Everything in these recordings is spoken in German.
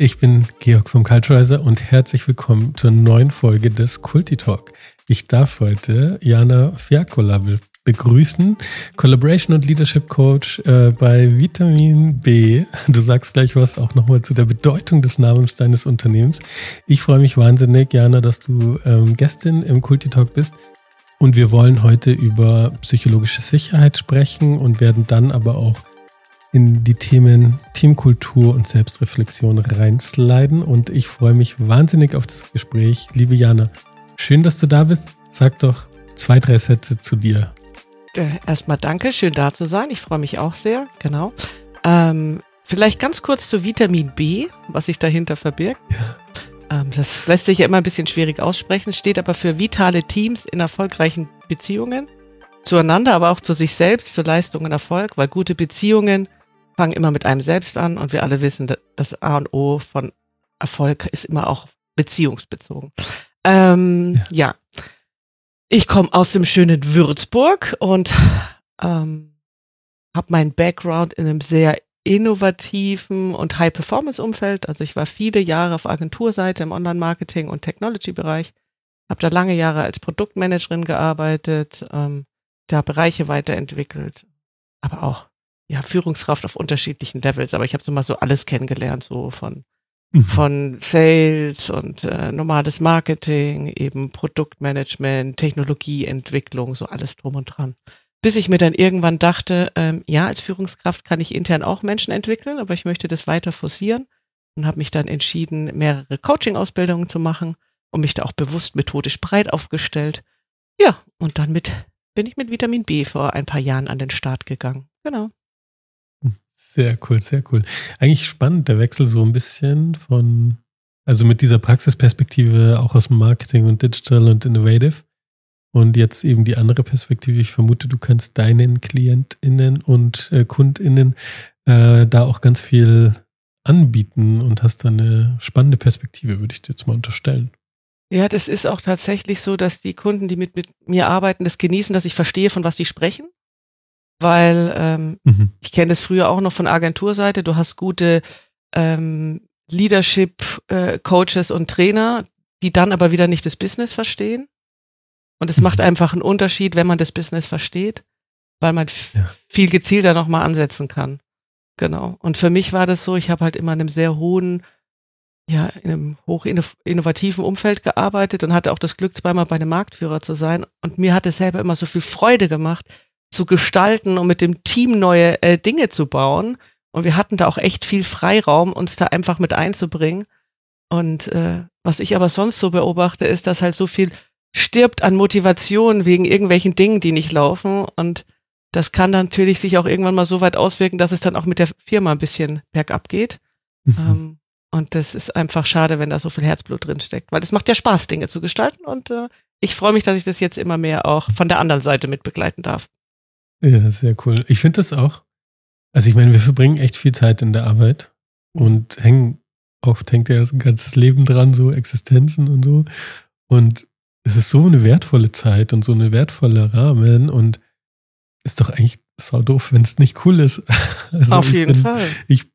Ich bin Georg vom Culturizer und herzlich willkommen zur neuen Folge des Kulti Talk. Ich darf heute Jana Fiakola begrüßen, Collaboration und Leadership Coach äh, bei Vitamin B. Du sagst gleich was auch nochmal zu der Bedeutung des Namens deines Unternehmens. Ich freue mich wahnsinnig, Jana, dass du ähm, Gästin im Kulti Talk bist. Und wir wollen heute über psychologische Sicherheit sprechen und werden dann aber auch in die Themen Teamkultur und Selbstreflexion reinsliden. Und ich freue mich wahnsinnig auf das Gespräch. Liebe Jana, schön, dass du da bist. Sag doch zwei, drei Sätze zu dir. Äh, erstmal danke, schön da zu sein. Ich freue mich auch sehr, genau. Ähm, vielleicht ganz kurz zu Vitamin B, was sich dahinter verbirgt. Ja. Ähm, das lässt sich ja immer ein bisschen schwierig aussprechen, steht aber für vitale Teams in erfolgreichen Beziehungen zueinander, aber auch zu sich selbst, zu Leistung und Erfolg, weil gute Beziehungen fangen immer mit einem selbst an und wir alle wissen, das A und O von Erfolg ist immer auch beziehungsbezogen. Ähm, ja. ja. Ich komme aus dem schönen Würzburg und ähm, habe meinen Background in einem sehr innovativen und High-Performance-Umfeld. Also ich war viele Jahre auf Agenturseite im Online-Marketing und Technology-Bereich, habe da lange Jahre als Produktmanagerin gearbeitet, ähm, da Bereiche weiterentwickelt, aber auch ja, Führungskraft auf unterschiedlichen Levels, aber ich habe so mal so alles kennengelernt, so von mhm. von Sales und äh, normales Marketing, eben Produktmanagement, Technologieentwicklung, so alles drum und dran. Bis ich mir dann irgendwann dachte, ähm, ja, als Führungskraft kann ich intern auch Menschen entwickeln, aber ich möchte das weiter forcieren und habe mich dann entschieden, mehrere Coaching-Ausbildungen zu machen und mich da auch bewusst methodisch breit aufgestellt. Ja, und dann mit bin ich mit Vitamin B vor ein paar Jahren an den Start gegangen. Genau. Sehr cool, sehr cool. Eigentlich spannend, der Wechsel so ein bisschen von, also mit dieser Praxisperspektive auch aus Marketing und Digital und Innovative. Und jetzt eben die andere Perspektive. Ich vermute, du kannst deinen KlientInnen und äh, KundInnen äh, da auch ganz viel anbieten und hast da eine spannende Perspektive, würde ich dir jetzt mal unterstellen. Ja, das ist auch tatsächlich so, dass die Kunden, die mit, mit mir arbeiten, das genießen, dass ich verstehe, von was die sprechen weil ähm, mhm. ich kenne das früher auch noch von Agenturseite. Du hast gute ähm, Leadership-Coaches äh, und Trainer, die dann aber wieder nicht das Business verstehen. Und es mhm. macht einfach einen Unterschied, wenn man das Business versteht, weil man ja. viel gezielter nochmal ansetzen kann. Genau. Und für mich war das so, ich habe halt immer in einem sehr hohen, ja, in einem hoch innovativen Umfeld gearbeitet und hatte auch das Glück, zweimal bei einem Marktführer zu sein. Und mir hat es selber immer so viel Freude gemacht, zu gestalten und mit dem Team neue äh, Dinge zu bauen. Und wir hatten da auch echt viel Freiraum, uns da einfach mit einzubringen. Und äh, was ich aber sonst so beobachte, ist, dass halt so viel stirbt an Motivation wegen irgendwelchen Dingen, die nicht laufen. Und das kann dann natürlich sich auch irgendwann mal so weit auswirken, dass es dann auch mit der Firma ein bisschen bergab geht. Mhm. Ähm, und das ist einfach schade, wenn da so viel Herzblut drin steckt, weil es macht ja Spaß, Dinge zu gestalten. Und äh, ich freue mich, dass ich das jetzt immer mehr auch von der anderen Seite mit begleiten darf. Ja, sehr cool. Ich finde das auch. Also ich meine, wir verbringen echt viel Zeit in der Arbeit und hängen, oft hängt ja ein ganzes Leben dran, so Existenzen und so. Und es ist so eine wertvolle Zeit und so eine wertvolle Rahmen und ist doch eigentlich sau doof, wenn es nicht cool ist. Also Auf jeden bin, Fall. Ich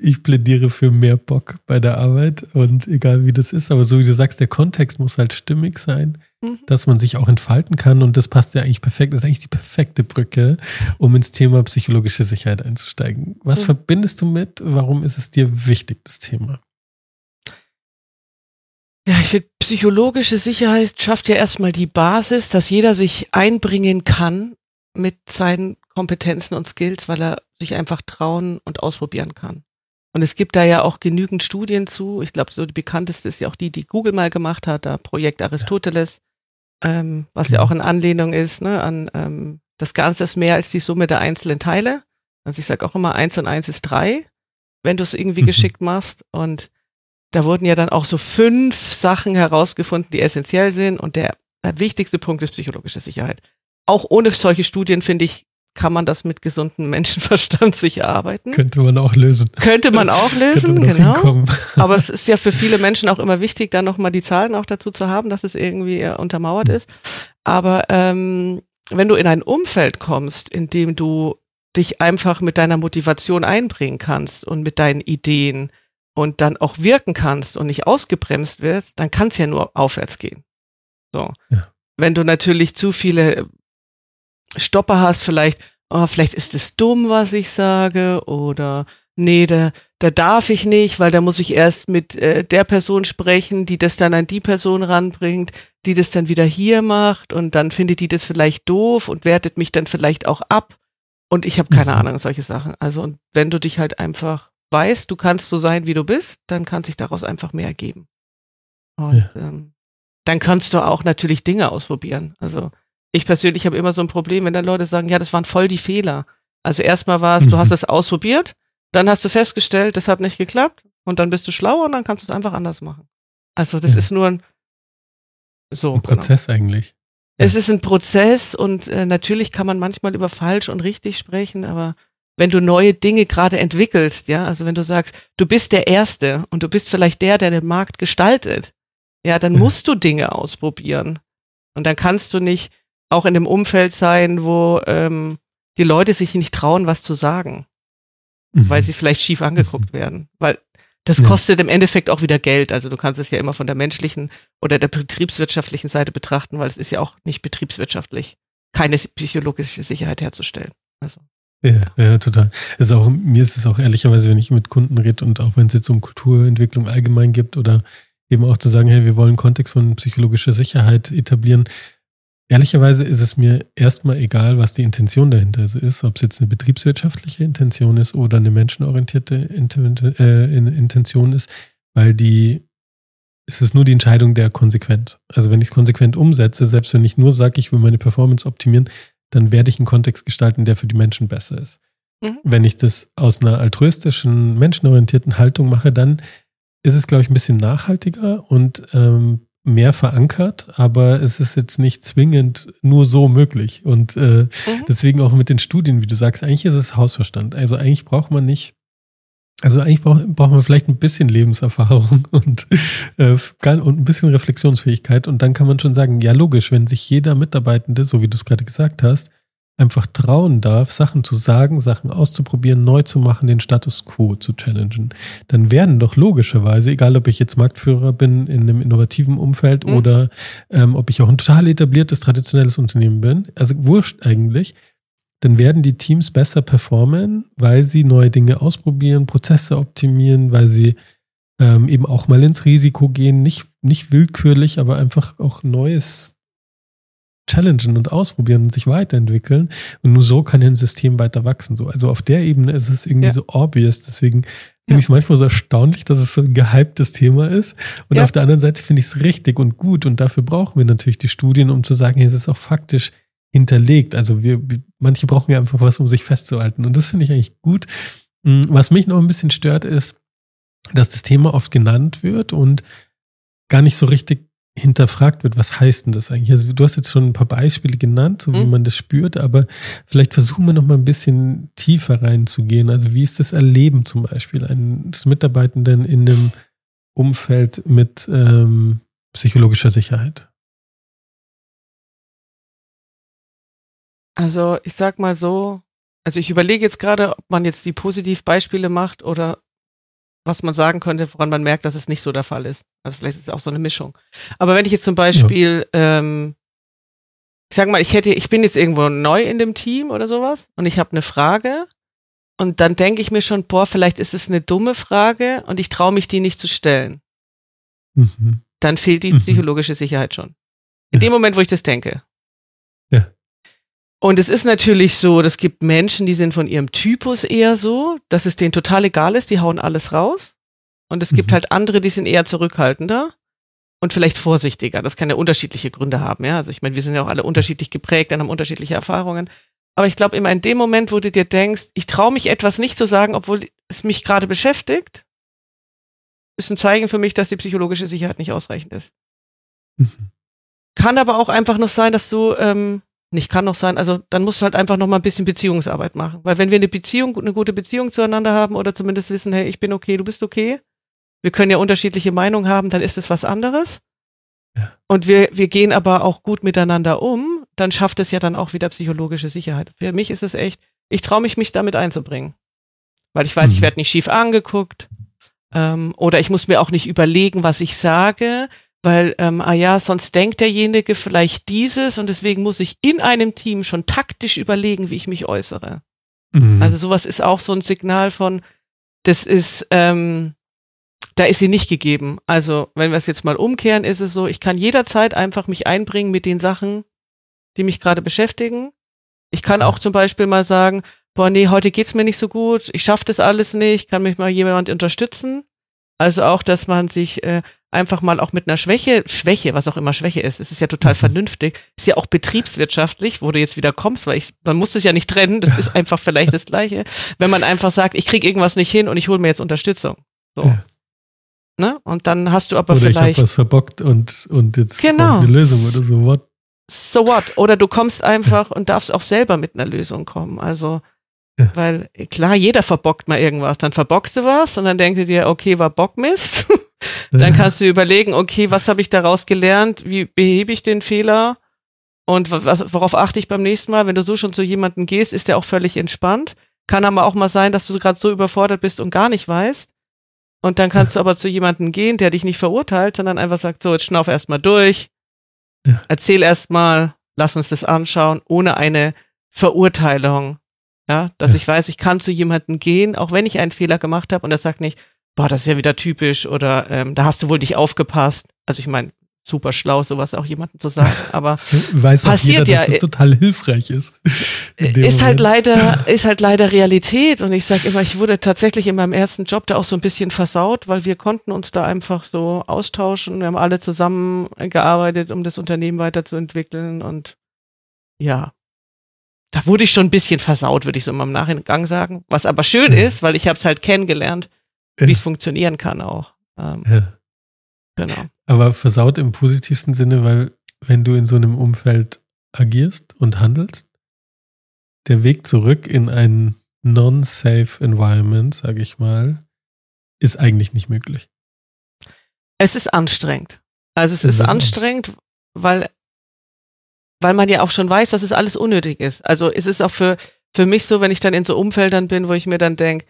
ich plädiere für mehr Bock bei der Arbeit und egal wie das ist, aber so wie du sagst, der Kontext muss halt stimmig sein, mhm. dass man sich auch entfalten kann und das passt ja eigentlich perfekt. Das ist eigentlich die perfekte Brücke, um ins Thema psychologische Sicherheit einzusteigen. Was mhm. verbindest du mit? Warum ist es dir wichtig, das Thema? Ja, ich finde, psychologische Sicherheit schafft ja erstmal die Basis, dass jeder sich einbringen kann mit seinen Kompetenzen und Skills, weil er sich einfach trauen und ausprobieren kann. Und es gibt da ja auch genügend Studien zu. Ich glaube, so die bekannteste ist ja auch die, die Google mal gemacht hat, da Projekt Aristoteles, ähm, was ja genau. auch in Anlehnung ist, ne, an ähm, das Ganze ist mehr als die Summe der einzelnen Teile. Also ich sage auch immer, eins und eins ist drei, wenn du es irgendwie mhm. geschickt machst. Und da wurden ja dann auch so fünf Sachen herausgefunden, die essentiell sind. Und der, der wichtigste Punkt ist psychologische Sicherheit. Auch ohne solche Studien, finde ich, kann man das mit gesundem Menschenverstand sich erarbeiten. Könnte man auch lösen. Könnte man auch lösen, man genau. Hinkommen. Aber es ist ja für viele Menschen auch immer wichtig, dann nochmal die Zahlen auch dazu zu haben, dass es irgendwie äh, untermauert ist. Aber ähm, wenn du in ein Umfeld kommst, in dem du dich einfach mit deiner Motivation einbringen kannst und mit deinen Ideen und dann auch wirken kannst und nicht ausgebremst wirst, dann kann es ja nur aufwärts gehen. So. Ja. Wenn du natürlich zu viele Stopper hast, vielleicht, oh, vielleicht ist es dumm, was ich sage, oder nee, da, da darf ich nicht, weil da muss ich erst mit äh, der Person sprechen, die das dann an die Person ranbringt, die das dann wieder hier macht und dann findet die das vielleicht doof und wertet mich dann vielleicht auch ab. Und ich habe keine mhm. Ahnung, solche Sachen. Also, und wenn du dich halt einfach weißt, du kannst so sein, wie du bist, dann kann sich daraus einfach mehr ergeben. Und ja. ähm, dann kannst du auch natürlich Dinge ausprobieren. Also ich persönlich habe immer so ein Problem, wenn dann Leute sagen, ja, das waren voll die Fehler. Also erstmal war es, du hast es ausprobiert, dann hast du festgestellt, das hat nicht geklappt und dann bist du schlauer und dann kannst du es einfach anders machen. Also das ja. ist nur ein so ein genau. Prozess genau. eigentlich. Es ist ein Prozess und äh, natürlich kann man manchmal über falsch und richtig sprechen, aber wenn du neue Dinge gerade entwickelst, ja, also wenn du sagst, du bist der Erste und du bist vielleicht der, der den Markt gestaltet, ja, dann musst du Dinge ausprobieren. Und dann kannst du nicht auch in dem Umfeld sein, wo ähm, die Leute sich nicht trauen, was zu sagen, mhm. weil sie vielleicht schief angeguckt mhm. werden. Weil das kostet ja. im Endeffekt auch wieder Geld. Also du kannst es ja immer von der menschlichen oder der betriebswirtschaftlichen Seite betrachten, weil es ist ja auch nicht betriebswirtschaftlich, keine psychologische Sicherheit herzustellen. Also. Ja, ja, total. Also auch, mir ist es auch ehrlicherweise, wenn ich mit Kunden rede und auch wenn es jetzt um Kulturentwicklung allgemein gibt oder eben auch zu sagen, hey, wir wollen Kontext von psychologischer Sicherheit etablieren. Ehrlicherweise ist es mir erstmal egal, was die Intention dahinter ist, ob es jetzt eine betriebswirtschaftliche Intention ist oder eine menschenorientierte äh, Intention ist, weil die, es ist nur die Entscheidung der Konsequenz. Also wenn ich es konsequent umsetze, selbst wenn ich nur sage, ich will meine Performance optimieren, dann werde ich einen Kontext gestalten, der für die Menschen besser ist. Mhm. Wenn ich das aus einer altruistischen, menschenorientierten Haltung mache, dann ist es, glaube ich, ein bisschen nachhaltiger und ähm, mehr verankert, aber es ist jetzt nicht zwingend nur so möglich. Und äh, mhm. deswegen auch mit den Studien, wie du sagst, eigentlich ist es Hausverstand. Also eigentlich braucht man nicht, also eigentlich braucht, braucht man vielleicht ein bisschen Lebenserfahrung und, äh, und ein bisschen Reflexionsfähigkeit. Und dann kann man schon sagen, ja logisch, wenn sich jeder Mitarbeitende, so wie du es gerade gesagt hast, einfach trauen darf, Sachen zu sagen, Sachen auszuprobieren, neu zu machen, den Status quo zu challengen, dann werden doch logischerweise, egal ob ich jetzt Marktführer bin in einem innovativen Umfeld mhm. oder ähm, ob ich auch ein total etabliertes, traditionelles Unternehmen bin, also wurscht eigentlich, dann werden die Teams besser performen, weil sie neue Dinge ausprobieren, Prozesse optimieren, weil sie ähm, eben auch mal ins Risiko gehen, nicht, nicht willkürlich, aber einfach auch Neues challengen und ausprobieren und sich weiterentwickeln. Und nur so kann ein System weiter wachsen. So, also auf der Ebene ist es irgendwie ja. so obvious. Deswegen finde ich es manchmal so erstaunlich, dass es so ein gehyptes Thema ist. Und ja. auf der anderen Seite finde ich es richtig und gut. Und dafür brauchen wir natürlich die Studien, um zu sagen, es ist auch faktisch hinterlegt. Also wir, manche brauchen ja einfach was, um sich festzuhalten. Und das finde ich eigentlich gut. Mm, was mich noch ein bisschen stört, ist, dass das Thema oft genannt wird und gar nicht so richtig hinterfragt wird, was heißt denn das eigentlich? Also du hast jetzt schon ein paar Beispiele genannt, so wie mhm. man das spürt, aber vielleicht versuchen wir noch mal ein bisschen tiefer reinzugehen. Also wie ist das Erleben zum Beispiel eines Mitarbeitenden in einem Umfeld mit ähm, psychologischer Sicherheit? Also ich sag mal so, also ich überlege jetzt gerade, ob man jetzt die Positivbeispiele macht oder was man sagen könnte, woran man merkt, dass es nicht so der Fall ist. Also vielleicht ist es auch so eine Mischung. Aber wenn ich jetzt zum Beispiel, ja. ähm, ich sag mal, ich hätte, ich bin jetzt irgendwo neu in dem Team oder sowas und ich habe eine Frage und dann denke ich mir schon, boah, vielleicht ist es eine dumme Frage und ich traue mich die nicht zu stellen. Mhm. Dann fehlt die mhm. psychologische Sicherheit schon. In ja. dem Moment, wo ich das denke. Ja. Und es ist natürlich so, es gibt Menschen, die sind von ihrem Typus eher so, dass es denen total egal ist, die hauen alles raus. Und es mhm. gibt halt andere, die sind eher zurückhaltender und vielleicht vorsichtiger. Das kann ja unterschiedliche Gründe haben, ja. Also ich meine, wir sind ja auch alle unterschiedlich geprägt, dann haben unterschiedliche Erfahrungen. Aber ich glaube immer in dem Moment, wo du dir denkst, ich traue mich etwas nicht zu sagen, obwohl es mich gerade beschäftigt, ist ein Zeichen für mich, dass die psychologische Sicherheit nicht ausreichend ist. Mhm. Kann aber auch einfach noch sein, dass du ähm, nicht kann noch sein, also dann musst du halt einfach noch mal ein bisschen Beziehungsarbeit machen. Weil wenn wir eine Beziehung, eine gute Beziehung zueinander haben oder zumindest wissen, hey, ich bin okay, du bist okay, wir können ja unterschiedliche Meinungen haben, dann ist es was anderes. Ja. Und wir, wir gehen aber auch gut miteinander um, dann schafft es ja dann auch wieder psychologische Sicherheit. Für mich ist es echt, ich traue mich, mich damit einzubringen. Weil ich weiß, mhm. ich werde nicht schief angeguckt. Ähm, oder ich muss mir auch nicht überlegen, was ich sage, weil, ähm, ah ja, sonst denkt derjenige vielleicht dieses und deswegen muss ich in einem Team schon taktisch überlegen, wie ich mich äußere. Mhm. Also sowas ist auch so ein Signal von, das ist, ähm, da ist sie nicht gegeben. Also wenn wir es jetzt mal umkehren, ist es so, ich kann jederzeit einfach mich einbringen mit den Sachen, die mich gerade beschäftigen. Ich kann auch zum Beispiel mal sagen, boah, nee, heute geht's mir nicht so gut, ich schaffe das alles nicht, kann mich mal jemand unterstützen. Also auch, dass man sich äh, einfach mal auch mit einer Schwäche, Schwäche, was auch immer Schwäche ist, es ist ja total mhm. vernünftig, ist ja auch betriebswirtschaftlich, wo du jetzt wieder kommst, weil ich, man muss es ja nicht trennen, das ist einfach vielleicht das Gleiche, wenn man einfach sagt, ich krieg irgendwas nicht hin und ich hole mir jetzt Unterstützung. So. Ja. Ne? Und dann hast du aber oder vielleicht. Ich hab was verbockt und, und jetzt genau. eine Lösung oder so. What? So what? Oder du kommst einfach und darfst auch selber mit einer Lösung kommen. Also, ja. weil klar, jeder verbockt mal irgendwas. Dann verbockst du was und dann denkst du dir, okay, war Bockmist. Dann kannst du überlegen, okay, was habe ich daraus gelernt? Wie behebe ich den Fehler? Und was, worauf achte ich beim nächsten Mal? Wenn du so schon zu jemandem gehst, ist der auch völlig entspannt. Kann aber auch mal sein, dass du gerade so überfordert bist und gar nicht weißt. Und dann kannst du aber zu jemandem gehen, der dich nicht verurteilt, sondern einfach sagt, so, jetzt schnauf erst mal durch. Ja. Erzähl erst mal, lass uns das anschauen, ohne eine Verurteilung. Ja, dass ja. ich weiß, ich kann zu jemandem gehen, auch wenn ich einen Fehler gemacht habe und er sagt nicht, boah, das ist ja wieder typisch oder ähm, da hast du wohl dich aufgepasst. Also ich meine, super schlau, sowas auch jemandem zu sagen, aber weiß passiert jeder, ja, dass es total hilfreich ist. Ist halt leider, ist halt leider Realität. Und ich sage immer, ich wurde tatsächlich in meinem ersten Job da auch so ein bisschen versaut, weil wir konnten uns da einfach so austauschen, wir haben alle zusammen gearbeitet, um das Unternehmen weiterzuentwickeln. Und ja, da wurde ich schon ein bisschen versaut, würde ich so in meinem Nachgang sagen, was aber schön ist, weil ich habe es halt kennengelernt wie es funktionieren kann auch. Ähm, ja. Genau. Aber versaut im positivsten Sinne, weil wenn du in so einem Umfeld agierst und handelst, der Weg zurück in ein non-safe Environment, sage ich mal, ist eigentlich nicht möglich. Es ist anstrengend. Also es, es ist, ist anstrengend, weil weil man ja auch schon weiß, dass es alles unnötig ist. Also es ist auch für für mich so, wenn ich dann in so Umfeldern bin, wo ich mir dann denke,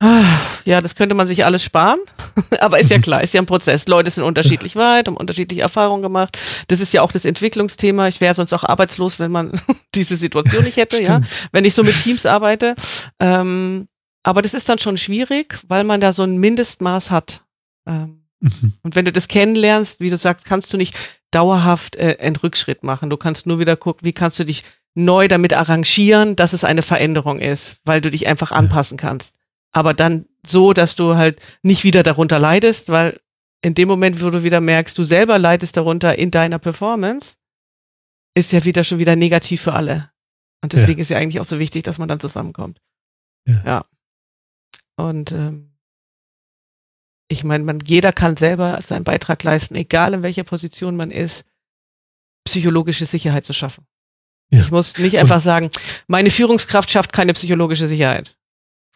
ja, das könnte man sich alles sparen, aber ist ja klar, ist ja ein Prozess. Leute sind unterschiedlich weit, haben unterschiedliche Erfahrungen gemacht. Das ist ja auch das Entwicklungsthema. Ich wäre sonst auch arbeitslos, wenn man diese Situation nicht hätte, ja, wenn ich so mit Teams arbeite. Ähm, aber das ist dann schon schwierig, weil man da so ein Mindestmaß hat. Ähm, mhm. Und wenn du das kennenlernst, wie du sagst, kannst du nicht dauerhaft äh, einen Rückschritt machen. Du kannst nur wieder gucken, wie kannst du dich neu damit arrangieren, dass es eine Veränderung ist, weil du dich einfach anpassen kannst aber dann so, dass du halt nicht wieder darunter leidest, weil in dem Moment, wo du wieder merkst, du selber leidest darunter in deiner Performance, ist ja wieder schon wieder negativ für alle. Und deswegen ja. ist ja eigentlich auch so wichtig, dass man dann zusammenkommt. Ja. ja. Und ähm, ich meine, man, jeder kann selber seinen Beitrag leisten, egal in welcher Position man ist, psychologische Sicherheit zu schaffen. Ja. Ich muss nicht einfach sagen, meine Führungskraft schafft keine psychologische Sicherheit.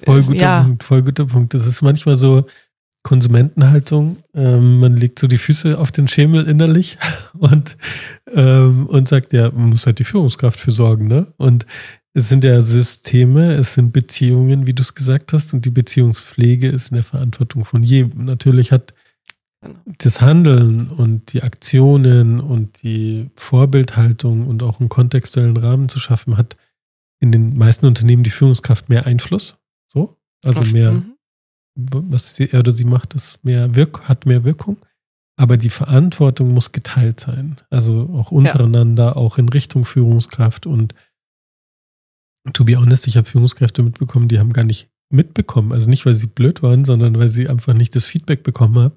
Voll guter ja. Punkt, voll guter Punkt. Das ist manchmal so Konsumentenhaltung. Ähm, man legt so die Füße auf den Schemel innerlich und, ähm, und sagt, ja, man muss halt die Führungskraft für sorgen, ne? Und es sind ja Systeme, es sind Beziehungen, wie du es gesagt hast, und die Beziehungspflege ist in der Verantwortung von jedem. Natürlich hat genau. das Handeln und die Aktionen und die Vorbildhaltung und auch einen kontextuellen Rahmen zu schaffen, hat in den meisten Unternehmen die Führungskraft mehr Einfluss. So? Also mehr, mhm. was sie, er oder sie macht, ist mehr Wirk hat mehr Wirkung. Aber die Verantwortung muss geteilt sein. Also auch untereinander, ja. auch in Richtung Führungskraft. Und to be honest, ich habe Führungskräfte mitbekommen, die haben gar nicht mitbekommen. Also nicht, weil sie blöd waren, sondern weil sie einfach nicht das Feedback bekommen haben,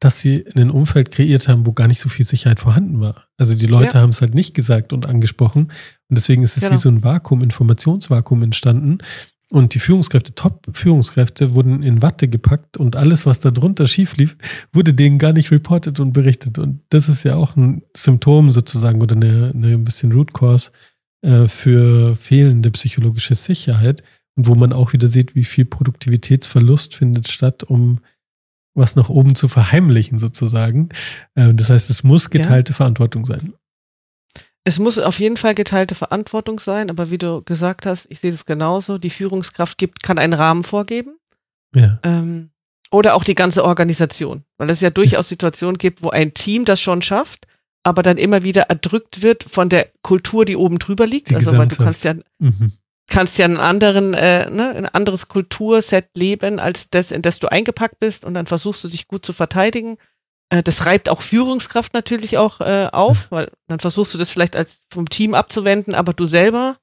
dass sie ein Umfeld kreiert haben, wo gar nicht so viel Sicherheit vorhanden war. Also die Leute ja. haben es halt nicht gesagt und angesprochen. Und deswegen ist es genau. wie so ein Vakuum, Informationsvakuum entstanden. Und die Führungskräfte, Top-Führungskräfte, wurden in Watte gepackt und alles, was da drunter schief lief, wurde denen gar nicht reported und berichtet. Und das ist ja auch ein Symptom sozusagen oder eine, eine ein bisschen Root Cause äh, für fehlende psychologische Sicherheit. Und wo man auch wieder sieht, wie viel Produktivitätsverlust findet statt, um was nach oben zu verheimlichen sozusagen. Äh, das heißt, es muss geteilte ja. Verantwortung sein. Es muss auf jeden Fall geteilte Verantwortung sein, aber wie du gesagt hast, ich sehe das genauso. Die Führungskraft gibt, kann einen Rahmen vorgeben. Ja. Ähm, Oder auch die ganze Organisation, weil es ja durchaus Situationen gibt, wo ein Team das schon schafft, aber dann immer wieder erdrückt wird von der Kultur, die oben drüber liegt. Die also weil du kannst ja Mhm. kannst ja einen anderen, äh, ne, ein anderes Kulturset leben als das, in das du eingepackt bist und dann versuchst du dich gut zu verteidigen. Äh, das reibt auch Führungskraft natürlich auch äh, auf, weil dann versuchst du das vielleicht als vom Team abzuwenden, aber du selber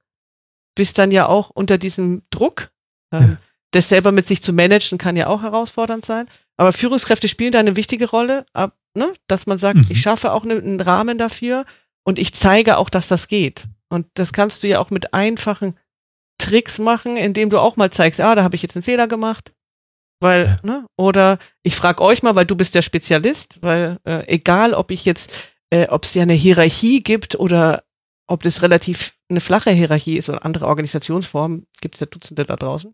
bist dann ja auch unter diesem Druck. Ähm, Ja. Das selber mit sich zu managen kann ja auch herausfordernd sein. Aber Führungskräfte spielen da eine wichtige Rolle, ab, ne? dass man sagt, Mhm. ich schaffe auch ne, einen Rahmen dafür und ich zeige auch, dass das geht. Und das kannst du ja auch mit einfachen Tricks machen, indem du auch mal zeigst, ah, da habe ich jetzt einen Fehler gemacht. Weil, ne, oder ich frage euch mal, weil du bist der Spezialist, weil äh, egal, ob ich jetzt, äh, ob es ja eine Hierarchie gibt oder ob das relativ eine flache Hierarchie ist oder andere Organisationsformen, gibt es ja Dutzende da draußen.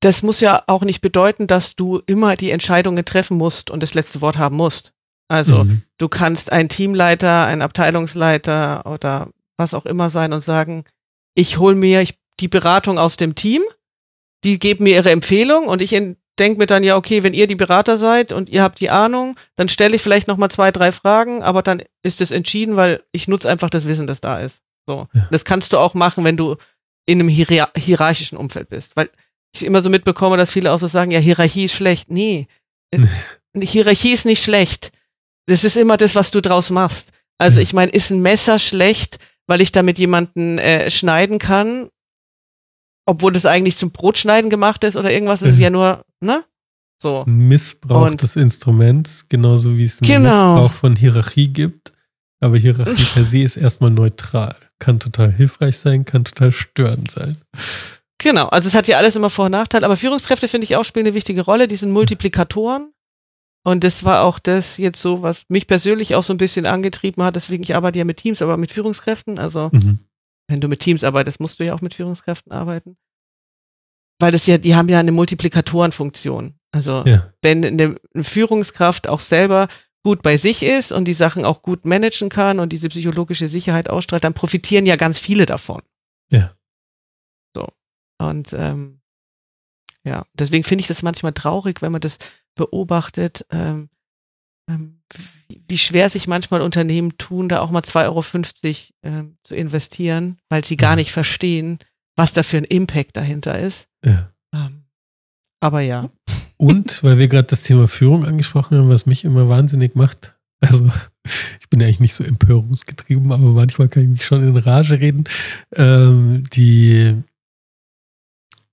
Das muss ja auch nicht bedeuten, dass du immer die Entscheidungen treffen musst und das letzte Wort haben musst. Also Mhm. du kannst ein Teamleiter, ein Abteilungsleiter oder was auch immer sein und sagen, ich hol mir ich, die Beratung aus dem Team, die geben mir ihre Empfehlung und ich denke mir dann ja, okay, wenn ihr die Berater seid und ihr habt die Ahnung, dann stelle ich vielleicht noch mal zwei, drei Fragen, aber dann ist es entschieden, weil ich nutze einfach das Wissen, das da ist. So, Ja. das kannst du auch machen, wenn du in einem hier hierarchischen Umfeld bist, weil ich immer so mitbekomme, dass viele auch so sagen, ja, Hierarchie ist schlecht. Nee, Hierarchie ist nicht schlecht. Das ist immer das, was du draus machst. Also ich meine, ist ein Messer schlecht, weil ich damit jemanden äh, schneiden kann, obwohl das eigentlich zum Brotschneiden gemacht ist oder irgendwas, ist es Ja. ja nur, ne? So. Missbrauch Und- des Instruments, genauso wie es einen Genau. Missbrauch von Hierarchie gibt. Aber Hierarchie per se ist erstmal neutral. Kann total hilfreich sein, kann total störend sein. Genau, also es hat ja alles immer Vor- und Nachteile, aber Führungskräfte finde ich auch spielen eine wichtige Rolle, die sind Multiplikatoren. Und das war auch das jetzt so, was mich persönlich auch so ein bisschen angetrieben hat. Deswegen, ich arbeite ja mit Teams, aber mit Führungskräften. Also, Mhm. Wenn du mit Teams arbeitest, musst du ja auch mit Führungskräften arbeiten. Weil das ja, die haben ja eine Multiplikatorenfunktion. Also, Ja, wenn eine Führungskraft auch selber gut bei sich ist und die Sachen auch gut managen kann und diese psychologische Sicherheit ausstrahlt, dann profitieren ja ganz viele davon. Ja. So. Und ähm, ja, deswegen finde ich das manchmal traurig, wenn man das beobachtet, ähm, ähm, wie, schwer sich manchmal Unternehmen tun, da auch mal 2,50 Euro ähm, zu investieren, weil sie gar Ja. nicht verstehen, was da für ein Impact dahinter ist. ja. Ähm, aber ja. Und weil wir gerade das Thema Führung angesprochen haben, was mich immer wahnsinnig macht. Also ich bin ja eigentlich nicht so empörungsgetrieben, aber manchmal kann ich mich schon in Rage reden. Ähm, die,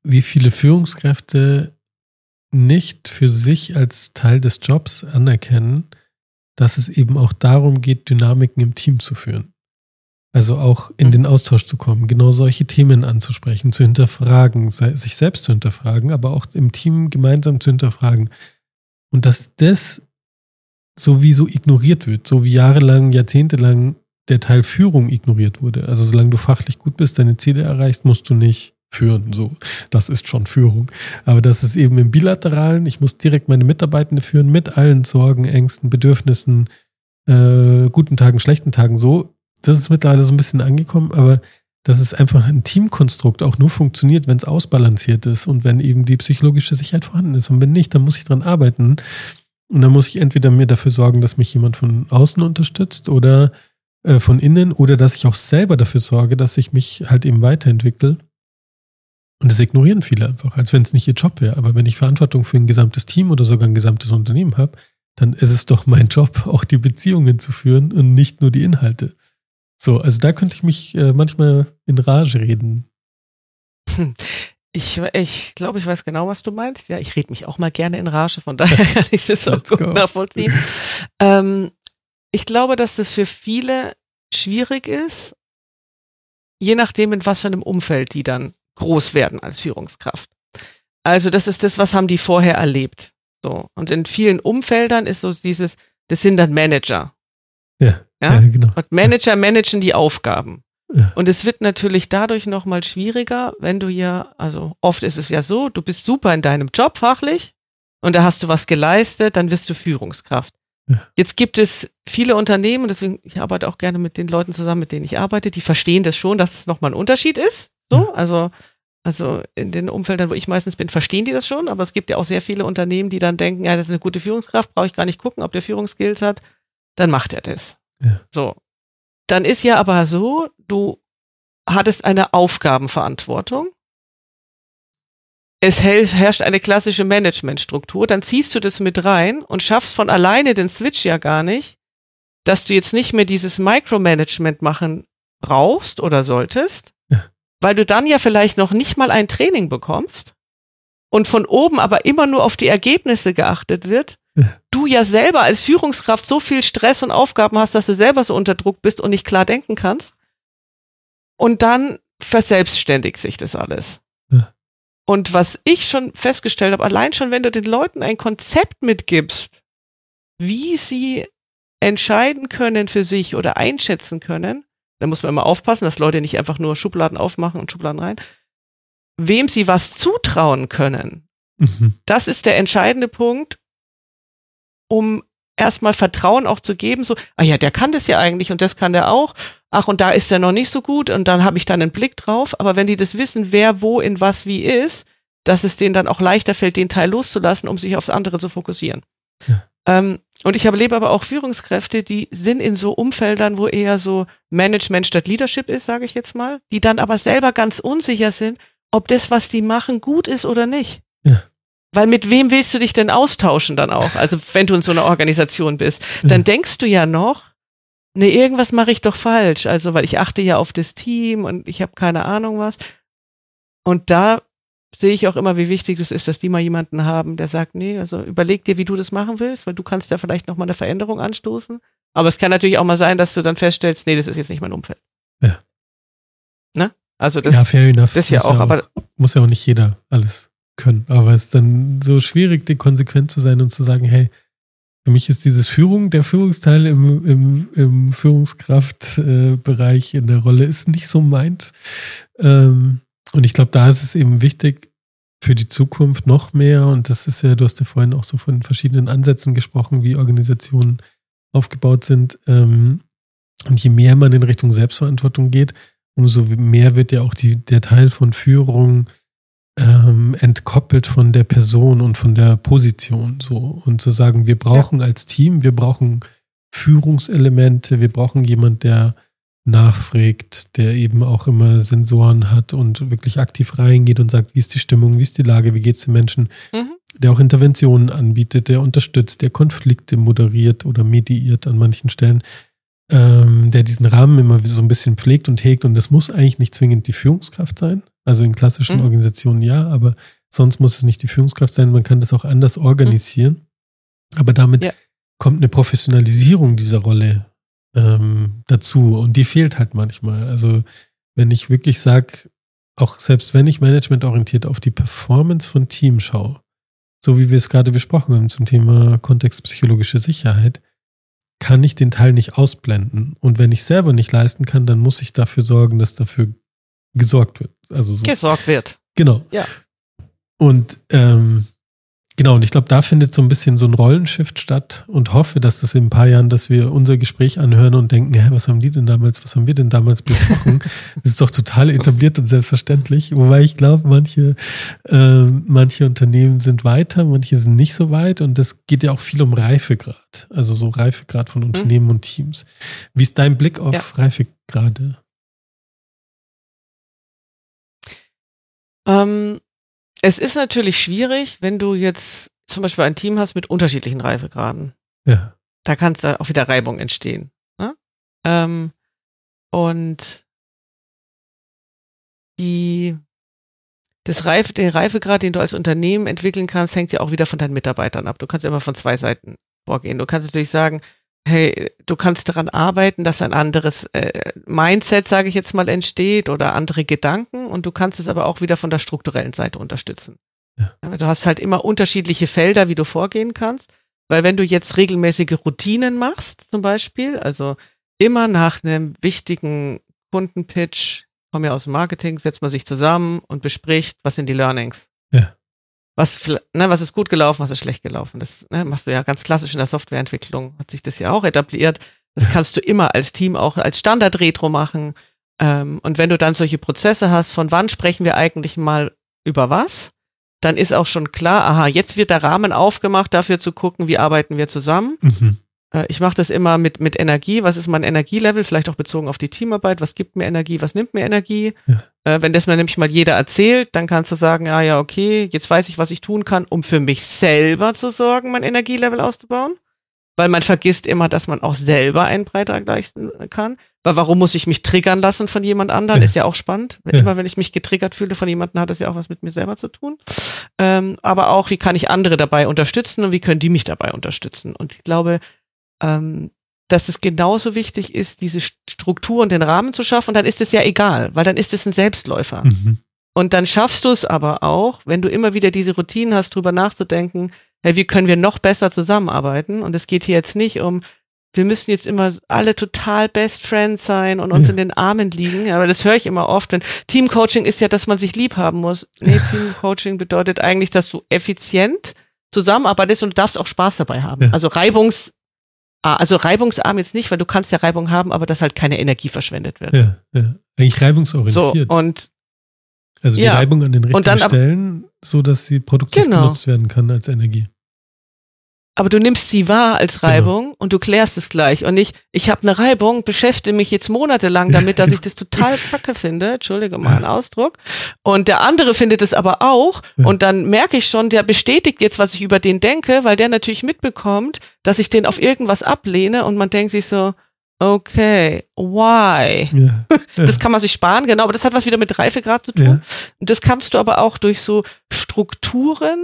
wie viele Führungskräfte nicht für sich als Teil des Jobs anerkennen, dass es eben auch darum geht, Dynamiken im Team zu führen. Also auch in Mhm. den Austausch zu kommen, genau solche Themen anzusprechen, zu hinterfragen, sich selbst zu hinterfragen, aber auch im Team gemeinsam zu hinterfragen. Und dass das sowieso ignoriert wird, so wie jahrelang, jahrzehntelang der Teil Führung ignoriert wurde. Also solange du fachlich gut bist, deine Ziele erreichst, musst du nicht führen. So, das ist schon Führung. Aber das ist eben im Bilateralen, ich muss direkt meine Mitarbeitende führen mit allen Sorgen, Ängsten, Bedürfnissen, äh, guten Tagen, schlechten Tagen so. Das ist mittlerweile so ein bisschen angekommen, aber dass es einfach ein Teamkonstrukt auch nur funktioniert, wenn es ausbalanciert ist und wenn eben die psychologische Sicherheit vorhanden ist. Und wenn nicht, dann muss ich dran arbeiten. Und dann muss ich entweder mir dafür sorgen, dass mich jemand von außen unterstützt oder äh, von innen oder dass ich auch selber dafür sorge, dass ich mich halt eben weiterentwickle. Und das ignorieren viele einfach, als wenn es nicht ihr Job wäre. Aber wenn ich Verantwortung für ein gesamtes Team oder sogar ein gesamtes Unternehmen habe, dann ist es doch mein Job, auch die Beziehungen zu führen und nicht nur die Inhalte. So, also da könnte ich mich äh, manchmal in Rage reden. Ich, ich glaube, ich weiß genau, was du meinst. Ja, ich rede mich auch mal gerne in Rage, von daher kann ich das auch gut nachvollziehen. ähm, ich glaube, dass das für viele schwierig ist, je nachdem, in was für einem Umfeld die dann groß werden als Führungskraft. Also das ist das, was haben die vorher erlebt. So. Und in vielen Umfeldern ist so dieses, das sind dann Manager. Ja, Ja? ja genau. Und Manager managen die Aufgaben. Ja. Und es wird natürlich dadurch nochmal schwieriger, wenn du ja, also oft ist es ja so, du bist super in deinem Job fachlich und da hast du was geleistet, dann wirst du Führungskraft. Ja. Jetzt gibt es viele Unternehmen, und deswegen, ich arbeite auch gerne mit den Leuten zusammen, mit denen ich arbeite, die verstehen das schon, dass es nochmal ein Unterschied ist. So, also Also in den Umfeldern, wo ich meistens bin, verstehen die das schon, aber es gibt ja auch sehr viele Unternehmen, die dann denken, ja, das ist eine gute Führungskraft, brauche ich gar nicht gucken, ob der Führungsskills hat, dann macht er das. Ja. So. Dann ist ja aber so, du hattest eine Aufgabenverantwortung. Es herrscht eine klassische Managementstruktur, dann ziehst du das mit rein und schaffst von alleine den Switch ja gar nicht, dass du jetzt nicht mehr dieses Micromanagement machen brauchst oder solltest. Weil du dann ja vielleicht noch nicht mal ein Training bekommst und von oben aber immer nur auf die Ergebnisse geachtet wird, ja. du ja selber als Führungskraft so viel Stress und Aufgaben hast, dass du selber so unter Druck bist und nicht klar denken kannst. Und dann verselbstständigt sich das alles. Ja. Und was ich schon festgestellt habe, allein schon, wenn du den Leuten ein Konzept mitgibst, wie sie entscheiden können für sich oder einschätzen können, da muss man immer aufpassen, dass Leute nicht einfach nur Schubladen aufmachen und Schubladen rein. Wem sie was zutrauen können, mhm. das ist der entscheidende Punkt, um erstmal Vertrauen auch zu geben, so, ah ja, der kann das ja eigentlich und das kann der auch. Ach, und da ist er noch nicht so gut und dann habe ich dann einen Blick drauf. Aber wenn die das wissen, wer wo in was wie ist, dass es denen dann auch leichter fällt, den Teil loszulassen, um sich aufs andere zu fokussieren. Ja. Ähm, und ich erlebe aber auch Führungskräfte, die sind in so Umfeldern, wo eher so Management statt Leadership ist, sage ich jetzt mal, die dann aber selber ganz unsicher sind, ob das, was die machen, gut ist oder nicht. Ja. Weil mit wem willst du dich denn austauschen dann auch? Also wenn du in so einer Organisation bist, dann ja. denkst du ja noch, nee, irgendwas mache ich doch falsch. Also weil ich achte ja auf das Team und ich habe keine Ahnung was. Und da sehe ich auch immer, wie wichtig es ist, dass die mal jemanden haben, der sagt, nee, also überleg dir, wie du das machen willst, weil du kannst ja vielleicht noch mal eine Veränderung anstoßen. Aber es kann natürlich auch mal sein, dass du dann feststellst, nee, das ist jetzt nicht mein Umfeld. Ja. Ne? Also das, ja, fair enough. das ja auch, ja auch, aber muss ja auch nicht jeder alles können. Aber es ist dann so schwierig, die konsequent zu sein und zu sagen, hey, für mich ist dieses Führung, der Führungsteil im, im, im Führungskraftbereich äh, in der Rolle ist nicht so meint. Ähm, und ich glaube, da ist es eben wichtig für die Zukunft noch mehr. Und das ist ja, du hast ja vorhin auch so von verschiedenen Ansätzen gesprochen, wie Organisationen aufgebaut sind. Ähm, und je mehr man in Richtung Selbstverantwortung geht, umso mehr wird ja auch die, der Teil von Führung ähm, entkoppelt von der Person und von der Position. So und zu sagen, wir brauchen ja. als Team, wir brauchen Führungselemente, wir brauchen jemand, der nachfragt, der eben auch immer Sensoren hat und wirklich aktiv reingeht und sagt, wie ist die Stimmung, wie ist die Lage, wie geht es den Menschen, mhm. der auch Interventionen anbietet, der unterstützt, der Konflikte moderiert oder mediiert an manchen Stellen, ähm, der diesen Rahmen immer so ein bisschen pflegt und hegt und das muss eigentlich nicht zwingend die Führungskraft sein. Also in klassischen mhm. Organisationen ja, aber sonst muss es nicht die Führungskraft sein. Man kann das auch anders organisieren. Mhm. Aber damit ja. kommt eine Professionalisierung dieser Rolle ähm, dazu und die fehlt halt manchmal. Also wenn ich wirklich sage, auch selbst wenn ich managementorientiert auf die Performance von Team schaue, so wie wir es gerade besprochen haben zum Thema kontextpsychologische Sicherheit, kann ich den Teil nicht ausblenden. Und wenn ich selber nicht leisten kann, dann muss ich dafür sorgen, dass dafür gesorgt wird. Also so. Gesorgt wird. Genau. Ja. Und ähm, Genau, und ich glaube, da findet so ein bisschen so ein Rollenshift statt und hoffe, dass das in ein paar Jahren, dass wir unser Gespräch anhören und denken, hä, was haben die denn damals, was haben wir denn damals besprochen? das ist doch total etabliert und selbstverständlich. Wobei ich glaube, manche, äh, manche Unternehmen sind weiter, manche sind nicht so weit und das geht ja auch viel um Reifegrad. Also so Reifegrad von Unternehmen mhm. und Teams. Wie ist dein Blick auf ja. Reifegrade? Ähm, es ist natürlich schwierig, wenn du jetzt zum Beispiel ein Team hast mit unterschiedlichen Reifegraden. Ja. Da kann es auch wieder Reibung entstehen. Ne? Ähm, und die, das Reife, den Reifegrad, den du als Unternehmen entwickeln kannst, hängt ja auch wieder von deinen Mitarbeitern ab. Du kannst immer von zwei Seiten vorgehen. Du kannst natürlich sagen, hey, du kannst daran arbeiten, dass ein anderes äh, Mindset, sage ich jetzt mal, entsteht oder andere Gedanken und du kannst es aber auch wieder von der strukturellen Seite unterstützen. Ja. Du hast halt immer unterschiedliche Felder, wie du vorgehen kannst, weil wenn du jetzt regelmäßige Routinen machst, zum Beispiel, also immer nach einem wichtigen Kundenpitch, komm ja aus dem Marketing, setzt man sich zusammen und bespricht, was sind die Learnings. Was, ne, was ist gut gelaufen, was ist schlecht gelaufen. Das ne, machst du ja ganz klassisch in der Softwareentwicklung, hat sich das ja auch etabliert. Das kannst du immer als Team auch als Standard-Retro machen. Ähm, und wenn du dann solche Prozesse hast, von wann sprechen wir eigentlich mal über was, dann ist auch schon klar, aha, jetzt wird der Rahmen aufgemacht, dafür zu gucken, wie arbeiten wir zusammen. Mhm. Äh, ich mache das immer mit, mit Energie. Was ist mein Energielevel? Vielleicht auch bezogen auf die Teamarbeit. Was gibt mir Energie? Was nimmt mir Energie? Ja. Äh, wenn das mir nämlich mal jeder erzählt, dann kannst du sagen, ah ja, okay, jetzt weiß ich, was ich tun kann, um für mich selber zu sorgen, mein Energielevel auszubauen. Weil man vergisst immer, dass man auch selber einen Beitrag leisten kann. Weil warum muss ich mich triggern lassen von jemand anderem? Ja. Ist ja auch spannend. Ja. Immer wenn ich mich getriggert fühle von jemandem, hat das ja auch was mit mir selber zu tun. Ähm, aber auch, wie kann ich andere dabei unterstützen und wie können die mich dabei unterstützen? Und ich glaube, ähm, dass es genauso wichtig ist, diese Struktur und den Rahmen zu schaffen. Und dann ist es ja egal, weil dann ist es ein Selbstläufer. Mhm. Und dann schaffst du es aber auch, wenn du immer wieder diese Routinen hast, drüber nachzudenken, hey, wie können wir noch besser zusammenarbeiten? Und es geht hier jetzt nicht um, wir müssen jetzt immer alle total Best Friends sein und uns ja. in den Armen liegen. Aber das höre ich immer oft. Denn Teamcoaching ist ja, dass man sich lieb haben muss. Nee, Teamcoaching bedeutet eigentlich, dass du effizient zusammenarbeitest und du darfst auch Spaß dabei haben. Ja. Also Reibungs, also reibungsarm jetzt nicht, weil du kannst ja Reibung haben, aber dass halt keine Energie verschwendet wird. Ja, ja. Eigentlich reibungsorientiert. So, und also die ja. Reibung an den richtigen Stellen, so dass sie produktiv genau. genutzt werden kann als Energie aber du nimmst sie wahr als genau. Reibung genau. und du klärst es gleich und nicht, ich habe eine Reibung, beschäftige mich jetzt monatelang damit, dass ich das total kacke finde, entschuldige mal einen Ausdruck, und der andere findet es aber auch ja. und dann merke ich schon, der bestätigt jetzt, was ich über den denke, weil der natürlich mitbekommt, dass ich den auf irgendwas ablehne und man denkt sich so, okay, why? Ja. Das kann man sich sparen, genau, aber das hat was wieder mit Reifegrad zu tun. Ja. Das kannst du aber auch durch so Strukturen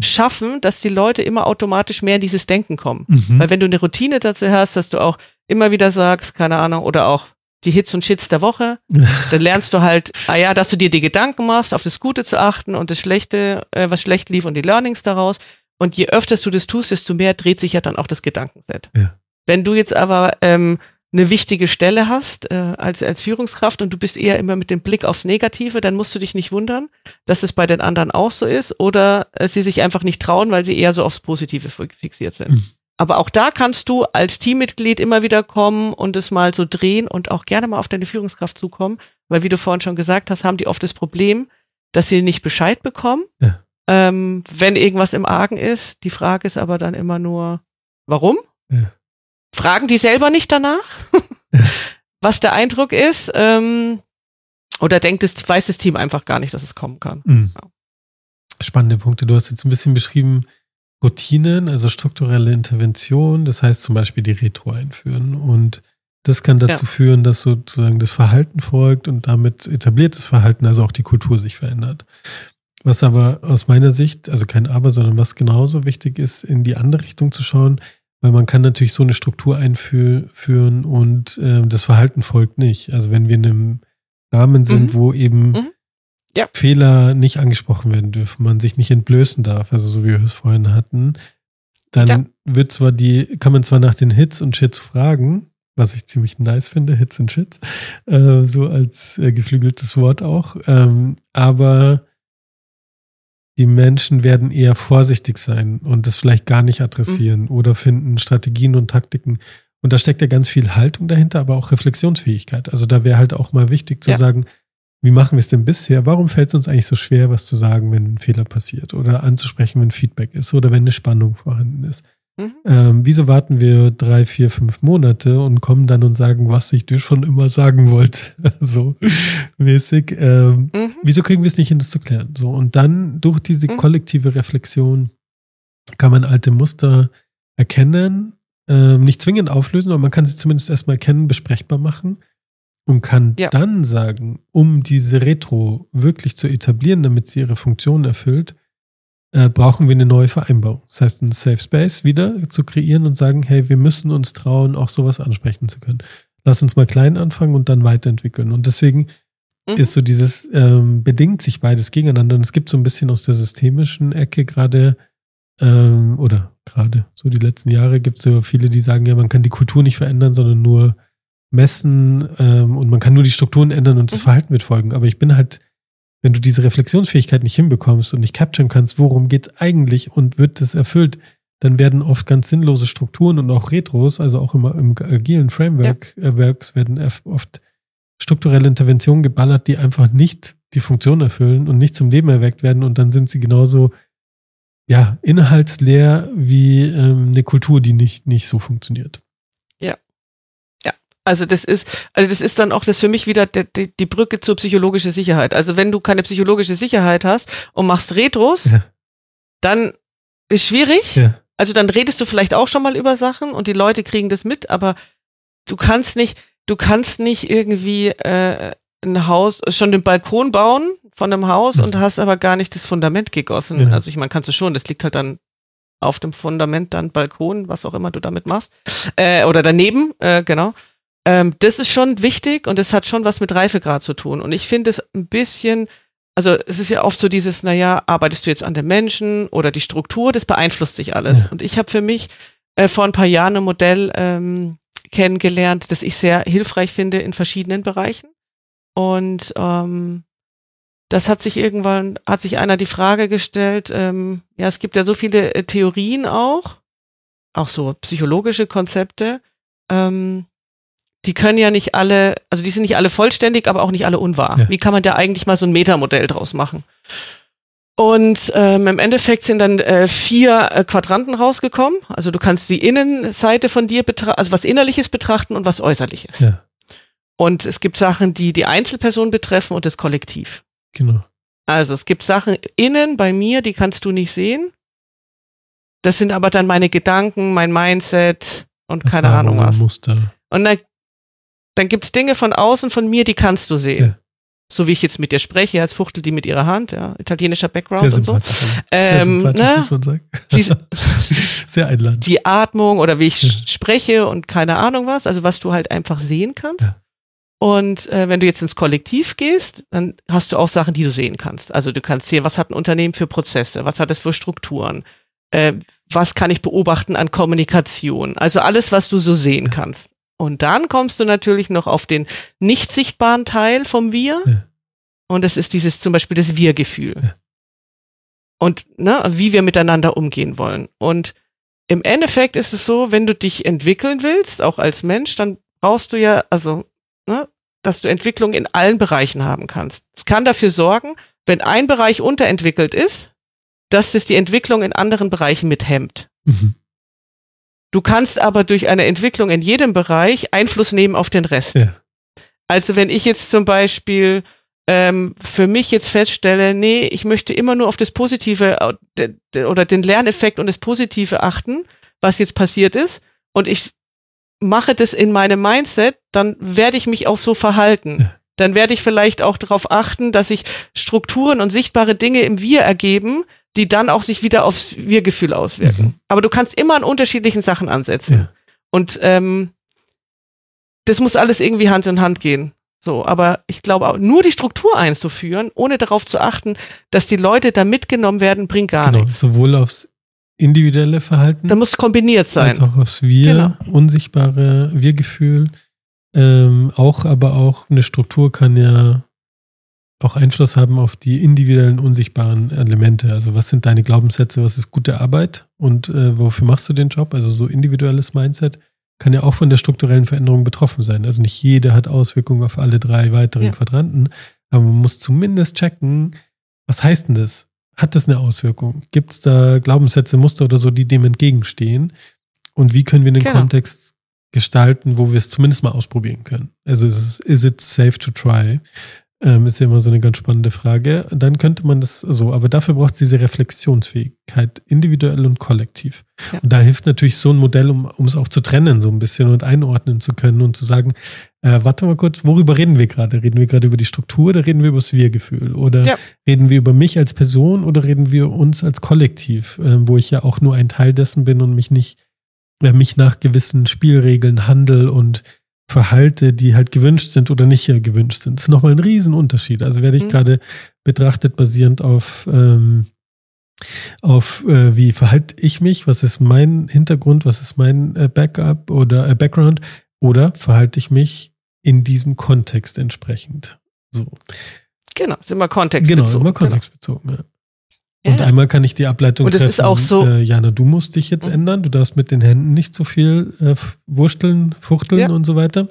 schaffen, dass die Leute immer automatisch mehr in dieses Denken kommen. Mhm. Weil wenn du eine Routine dazu hast, dass du auch immer wieder sagst, keine Ahnung, oder auch die Hits und Shits der Woche, dann lernst du halt, ah ja, dass du dir die Gedanken machst, auf das Gute zu achten und das Schlechte, äh, was schlecht lief und die Learnings daraus. Und je öfter du das tust, desto mehr dreht sich ja dann auch das Gedankenset. Ja. Wenn du jetzt aber ähm, eine wichtige Stelle hast äh, als, als Führungskraft und du bist eher immer mit dem Blick aufs Negative, dann musst du dich nicht wundern, dass es bei den anderen auch so ist oder äh, sie sich einfach nicht trauen, weil sie eher so aufs Positive fixiert sind. Mhm. Aber auch da kannst du als Teammitglied immer wieder kommen und es mal so drehen und auch gerne mal auf deine Führungskraft zukommen, weil wie du vorhin schon gesagt hast, haben die oft das Problem, dass sie nicht Bescheid bekommen, ja. ähm, wenn irgendwas im Argen ist. Die Frage ist aber dann immer nur, warum? Ja fragen die selber nicht danach, was der Eindruck ist, ähm, oder denkt es, weiß das Team einfach gar nicht, dass es kommen kann. Mhm. Ja. Spannende Punkte. Du hast jetzt ein bisschen beschrieben, Routinen, also strukturelle Intervention, das heißt zum Beispiel die Retro einführen und das kann dazu ja. führen, dass sozusagen das Verhalten folgt und damit etabliertes Verhalten, also auch die Kultur sich verändert. Was aber aus meiner Sicht, also kein Aber, sondern was genauso wichtig ist, in die andere Richtung zu schauen, weil man kann natürlich so eine Struktur einführen und äh, das Verhalten folgt nicht. Also wenn wir in einem Rahmen sind, mhm. wo eben mhm. Ja. Fehler nicht angesprochen werden dürfen, man sich nicht entblößen darf, also so wie wir es vorhin hatten, dann ja. wird zwar die, kann man zwar nach den Hits und Shits fragen, was ich ziemlich nice finde, Hits und Shits, äh, so als äh, geflügeltes Wort auch, ähm, aber die Menschen werden eher vorsichtig sein und das vielleicht gar nicht adressieren mhm. oder finden Strategien und Taktiken. Und da steckt ja ganz viel Haltung dahinter, aber auch Reflexionsfähigkeit. Also da wäre halt auch mal wichtig zu ja. sagen, wie machen wir es denn bisher? Warum fällt es uns eigentlich so schwer, was zu sagen, wenn ein Fehler passiert oder anzusprechen, wenn Feedback ist oder wenn eine Spannung vorhanden ist? Mhm. Ähm, wieso warten wir drei, vier, fünf Monate und kommen dann und sagen, was ich dir schon immer sagen wollte? so mäßig. Ähm, mhm. Wieso kriegen wir es nicht hin, das zu klären? So, und dann durch diese mhm. kollektive Reflexion kann man alte Muster erkennen, ähm, nicht zwingend auflösen, aber man kann sie zumindest erstmal erkennen, besprechbar machen und kann ja. dann sagen, um diese Retro wirklich zu etablieren, damit sie ihre Funktion erfüllt, äh, brauchen wir eine neue Vereinbarung. Das heißt, einen Safe Space wieder zu kreieren und sagen, hey, wir müssen uns trauen, auch sowas ansprechen zu können. Lass uns mal klein anfangen und dann weiterentwickeln. Und deswegen mhm. ist so dieses, ähm, bedingt sich beides gegeneinander. Und es gibt so ein bisschen aus der systemischen Ecke gerade, ähm, oder gerade so die letzten Jahre gibt es so viele, die sagen, ja, man kann die Kultur nicht verändern, sondern nur messen ähm, und man kann nur die Strukturen ändern und das mhm. Verhalten wird folgen. Aber ich bin halt wenn du diese Reflexionsfähigkeit nicht hinbekommst und nicht capturen kannst, worum geht's eigentlich und wird das erfüllt, dann werden oft ganz sinnlose Strukturen und auch Retros, also auch immer im agilen Framework ja. äh, werden oft strukturelle Interventionen geballert, die einfach nicht die Funktion erfüllen und nicht zum Leben erweckt werden und dann sind sie genauso ja, inhaltsleer wie ähm, eine Kultur, die nicht, nicht so funktioniert. Also das ist, also das ist dann auch das für mich wieder die, die, die Brücke zur psychologischen Sicherheit. Also wenn du keine psychologische Sicherheit hast und machst Retros, ja. dann ist schwierig. Ja. Also dann redest du vielleicht auch schon mal über Sachen und die Leute kriegen das mit, aber du kannst nicht, du kannst nicht irgendwie äh, ein Haus, schon den Balkon bauen von einem Haus und hast aber gar nicht das Fundament gegossen. Ja. Also ich meine, kannst du schon, das liegt halt dann auf dem Fundament, dann Balkon, was auch immer du damit machst. Äh, oder daneben, äh, genau. Ähm, das ist schon wichtig und das hat schon was mit Reifegrad zu tun. Und ich finde es ein bisschen, also es ist ja oft so dieses, naja, arbeitest du jetzt an den Menschen oder die Struktur, das beeinflusst sich alles. Ja. Und ich habe für mich äh, vor ein paar Jahren ein Modell ähm, kennengelernt, das ich sehr hilfreich finde in verschiedenen Bereichen. Und ähm, das hat sich irgendwann, hat sich einer die Frage gestellt, ähm, ja, es gibt ja so viele äh, Theorien auch, auch so psychologische Konzepte, ähm, die können ja nicht alle, also die sind nicht alle vollständig, aber auch nicht alle unwahr. Ja. Wie kann man da eigentlich mal so ein Metamodell draus machen? Und ähm, im Endeffekt sind dann äh, vier äh, Quadranten rausgekommen. Also du kannst die Innenseite von dir betrachten, also was Innerliches betrachten und was Äußerliches. Ja. Und es gibt Sachen, die die Einzelperson betreffen und das Kollektiv. Genau. Also es gibt Sachen innen bei mir, die kannst du nicht sehen. Das sind aber dann meine Gedanken, mein Mindset und keine Ahnung was. Muster. Und dann, dann gibt's Dinge von außen von mir, die kannst du sehen. Ja. So wie ich jetzt mit dir spreche, als fuchtelt die mit ihrer Hand, ja, italienischer Background Sehr und so. Ähm, Sehr ne? muss man sagen. Sie, Sehr einladend. Die Atmung oder wie ich ja. spreche und keine Ahnung was, also was du halt einfach sehen kannst. Ja. Und äh, wenn du jetzt ins Kollektiv gehst, dann hast du auch Sachen, die du sehen kannst. Also du kannst sehen, was hat ein Unternehmen für Prozesse, was hat es für Strukturen, äh, was kann ich beobachten an Kommunikation. Also alles, was du so sehen kannst. Und dann kommst du natürlich noch auf den nicht sichtbaren Teil vom Wir. Ja. Und das ist dieses zum Beispiel das Wir-Gefühl. Ja. Und ne, wie wir miteinander umgehen wollen. Und im Endeffekt ist es so, wenn du dich entwickeln willst, auch als Mensch, dann brauchst du ja, also ne, dass du Entwicklung in allen Bereichen haben kannst. Es kann dafür sorgen, wenn ein Bereich unterentwickelt ist, dass es die Entwicklung in anderen Bereichen mithemmt. Mhm. Du kannst aber durch eine Entwicklung in jedem Bereich Einfluss nehmen auf den Rest. Ja. Also wenn ich jetzt zum Beispiel ähm, für mich jetzt feststelle, nee, ich möchte immer nur auf das Positive oder den Lerneffekt und das Positive achten, was jetzt passiert ist, und ich mache das in meinem Mindset, dann werde ich mich auch so verhalten. Dann werde ich vielleicht auch darauf achten, dass sich Strukturen und sichtbare Dinge im Wir ergeben, die dann auch sich wieder aufs Wir-Gefühl auswirken. Mhm. Aber du kannst immer an unterschiedlichen Sachen ansetzen. Ja. Und ähm, das muss alles irgendwie Hand in Hand gehen. So, aber ich glaube auch, nur die Struktur einzuführen, ohne darauf zu achten, dass die Leute da mitgenommen werden, bringt gar genau, nichts. Sowohl aufs individuelle Verhalten. Da muss kombiniert sein. Als auch aufs Wir, genau. unsichtbare Wir-Gefühl. Ähm, auch, aber auch eine Struktur kann ja auch Einfluss haben auf die individuellen, unsichtbaren Elemente. Also was sind deine Glaubenssätze, was ist gute Arbeit und äh, wofür machst du den Job? Also so individuelles Mindset kann ja auch von der strukturellen Veränderung betroffen sein. Also nicht jede hat Auswirkungen auf alle drei weiteren ja. Quadranten, aber man muss zumindest checken, was heißt denn das? Hat das eine Auswirkung? Gibt es da Glaubenssätze, Muster oder so, die dem entgegenstehen? Und wie können wir den genau. Kontext gestalten, wo wir es zumindest mal ausprobieren können? Also ist, is it safe to try? Ähm, ist ja immer so eine ganz spannende Frage. Dann könnte man das so, aber dafür braucht es diese Reflexionsfähigkeit, individuell und kollektiv. Ja. Und da hilft natürlich so ein Modell, um, es auch zu trennen, so ein bisschen und einordnen zu können und zu sagen, äh, warte mal kurz, worüber reden wir gerade? Reden wir gerade über die Struktur oder reden wir über das Wir-Gefühl? Oder ja. reden wir über mich als Person oder reden wir uns als Kollektiv, äh, wo ich ja auch nur ein Teil dessen bin und mich nicht, äh, mich nach gewissen Spielregeln handel und verhalte, die halt gewünscht sind oder nicht gewünscht sind. Das ist nochmal ein Riesenunterschied. Also werde ich mhm. gerade betrachtet basierend auf, ähm, auf äh, wie verhalte ich mich, was ist mein Hintergrund, was ist mein äh, Backup oder äh, Background oder verhalte ich mich in diesem Kontext entsprechend. So. Genau, ist immer kontextbezogen. Genau, immer kontextbezogen, genau. ja. Und ja. einmal kann ich die Ableitung und treffen. ist auch so. Äh, Jana, du musst dich jetzt mhm. ändern. Du darfst mit den Händen nicht so viel äh, wursteln, fuchteln ja. und so weiter.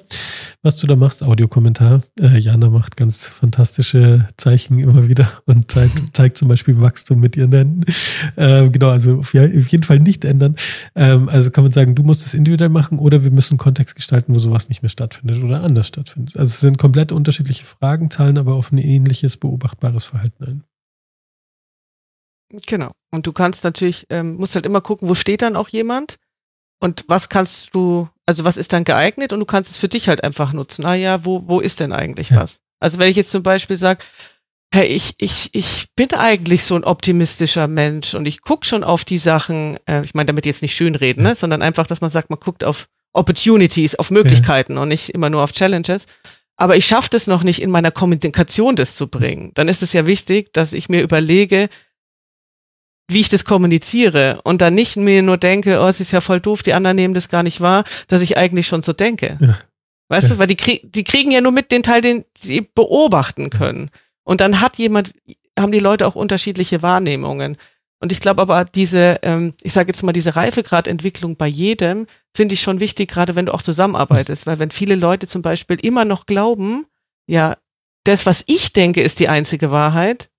was du da machst, Audiokommentar. Äh, Jana macht ganz fantastische Zeichen immer wieder und zeigt, zeigt zum Beispiel Wachstum mit ihren Händen. Ähm, genau, also auf, jeden Fall nicht ändern. Ähm, also kann man sagen, du musst es individuell machen oder wir müssen Kontext gestalten, wo sowas nicht mehr stattfindet oder anders stattfindet. Also es sind komplett unterschiedliche Fragen, zahlen aber auf ein ähnliches beobachtbares Verhalten ein. Genau. Und du kannst natürlich, ähm, musst halt immer gucken, wo steht dann auch jemand und was kannst du, also was ist dann geeignet und du kannst es für dich halt einfach nutzen. Ah ja, wo, wo ist denn eigentlich ja. was? Also wenn ich jetzt zum Beispiel sage, hey, ich, ich, ich bin eigentlich so ein optimistischer Mensch und ich guck schon auf die Sachen, äh, ich meine damit jetzt nicht schönreden, ne, sondern einfach, dass man sagt, man guckt auf Opportunities, auf Möglichkeiten ja. und nicht immer nur auf Challenges. Aber ich schaffe das noch nicht in meiner Kommunikation, das zu bringen. Dann ist es ja wichtig, dass ich mir überlege, wie ich das kommuniziere und dann nicht mir nur denke, oh, es ist ja voll doof, die anderen nehmen das gar nicht wahr, dass ich eigentlich schon so denke. Ja. Weißt ja. du, weil die, krieg, die kriegen ja nur mit den Teil, den sie beobachten können. Und dann hat jemand, haben die Leute auch unterschiedliche Wahrnehmungen. Und ich glaube aber diese, ähm, ich sage jetzt mal, diese Reifegradentwicklung bei jedem finde ich schon wichtig, gerade wenn du auch zusammenarbeitest, weil wenn viele Leute zum Beispiel immer noch glauben, ja, das, was ich denke, ist die einzige Wahrheit,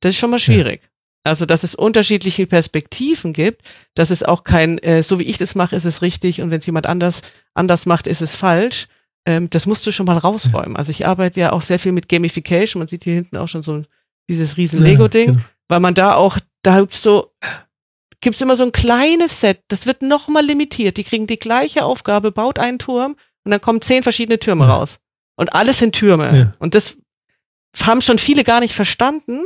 das ist schon mal schwierig. Ja. Also, dass es unterschiedliche Perspektiven gibt, dass es auch kein, äh, so wie ich das mache, ist es richtig und wenn es jemand anders anders macht, ist es falsch. Ähm, das musst du schon mal rausräumen. Also ich arbeite ja auch sehr viel mit Gamification. Man sieht hier hinten auch schon so dieses riesen Lego-Ding, ja, genau. weil man da auch, da gibt's so, gibt's immer so ein kleines Set, das wird nochmal limitiert. Die kriegen die gleiche Aufgabe, baut einen Turm und dann kommen zehn verschiedene Türme ja. raus. Und alles sind Türme. Ja. Und das haben schon viele gar nicht verstanden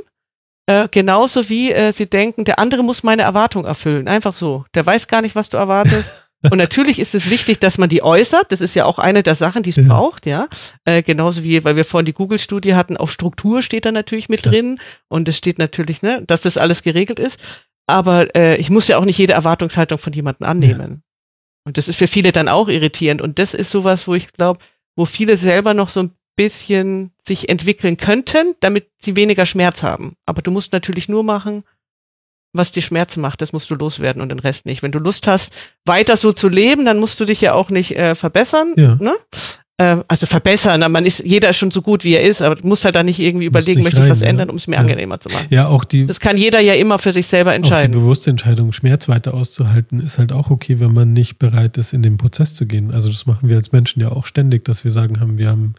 äh, genauso wie äh, sie denken, der andere muss meine Erwartung erfüllen. Einfach so. Der weiß gar nicht, was du erwartest. Und natürlich ist es wichtig, dass man die äußert. Das ist ja auch eine der Sachen, die es ja. braucht, ja. Äh, genauso wie, weil wir vorhin die Google-Studie hatten, auch Struktur steht da natürlich mit Klar. drin. Und es steht natürlich, ne, dass das alles geregelt ist. Aber äh, ich muss ja auch nicht jede Erwartungshaltung von jemandem annehmen. Ja. Und das ist für viele dann auch irritierend. Und das ist sowas, wo ich glaube, wo viele selber noch so ein bisschen sich entwickeln könnten, damit sie weniger Schmerz haben. Aber du musst natürlich nur machen, was dir Schmerzen macht, das musst du loswerden und den Rest nicht. Wenn du Lust hast, weiter so zu leben, dann musst du dich ja auch nicht äh, verbessern. Ja. Ne? Äh, also verbessern, man ist, jeder ist schon so gut, wie er ist, aber du musst halt da nicht irgendwie überlegen, nicht möchte rein, ich was ja. ändern, um es mir ja. angenehmer zu machen. Ja, auch die. Das kann jeder ja immer für sich selber entscheiden. Auch die bewusste Entscheidung, Schmerz weiter auszuhalten, ist halt auch okay, wenn man nicht bereit ist, in den Prozess zu gehen. Also das machen wir als Menschen ja auch ständig, dass wir sagen haben, wir haben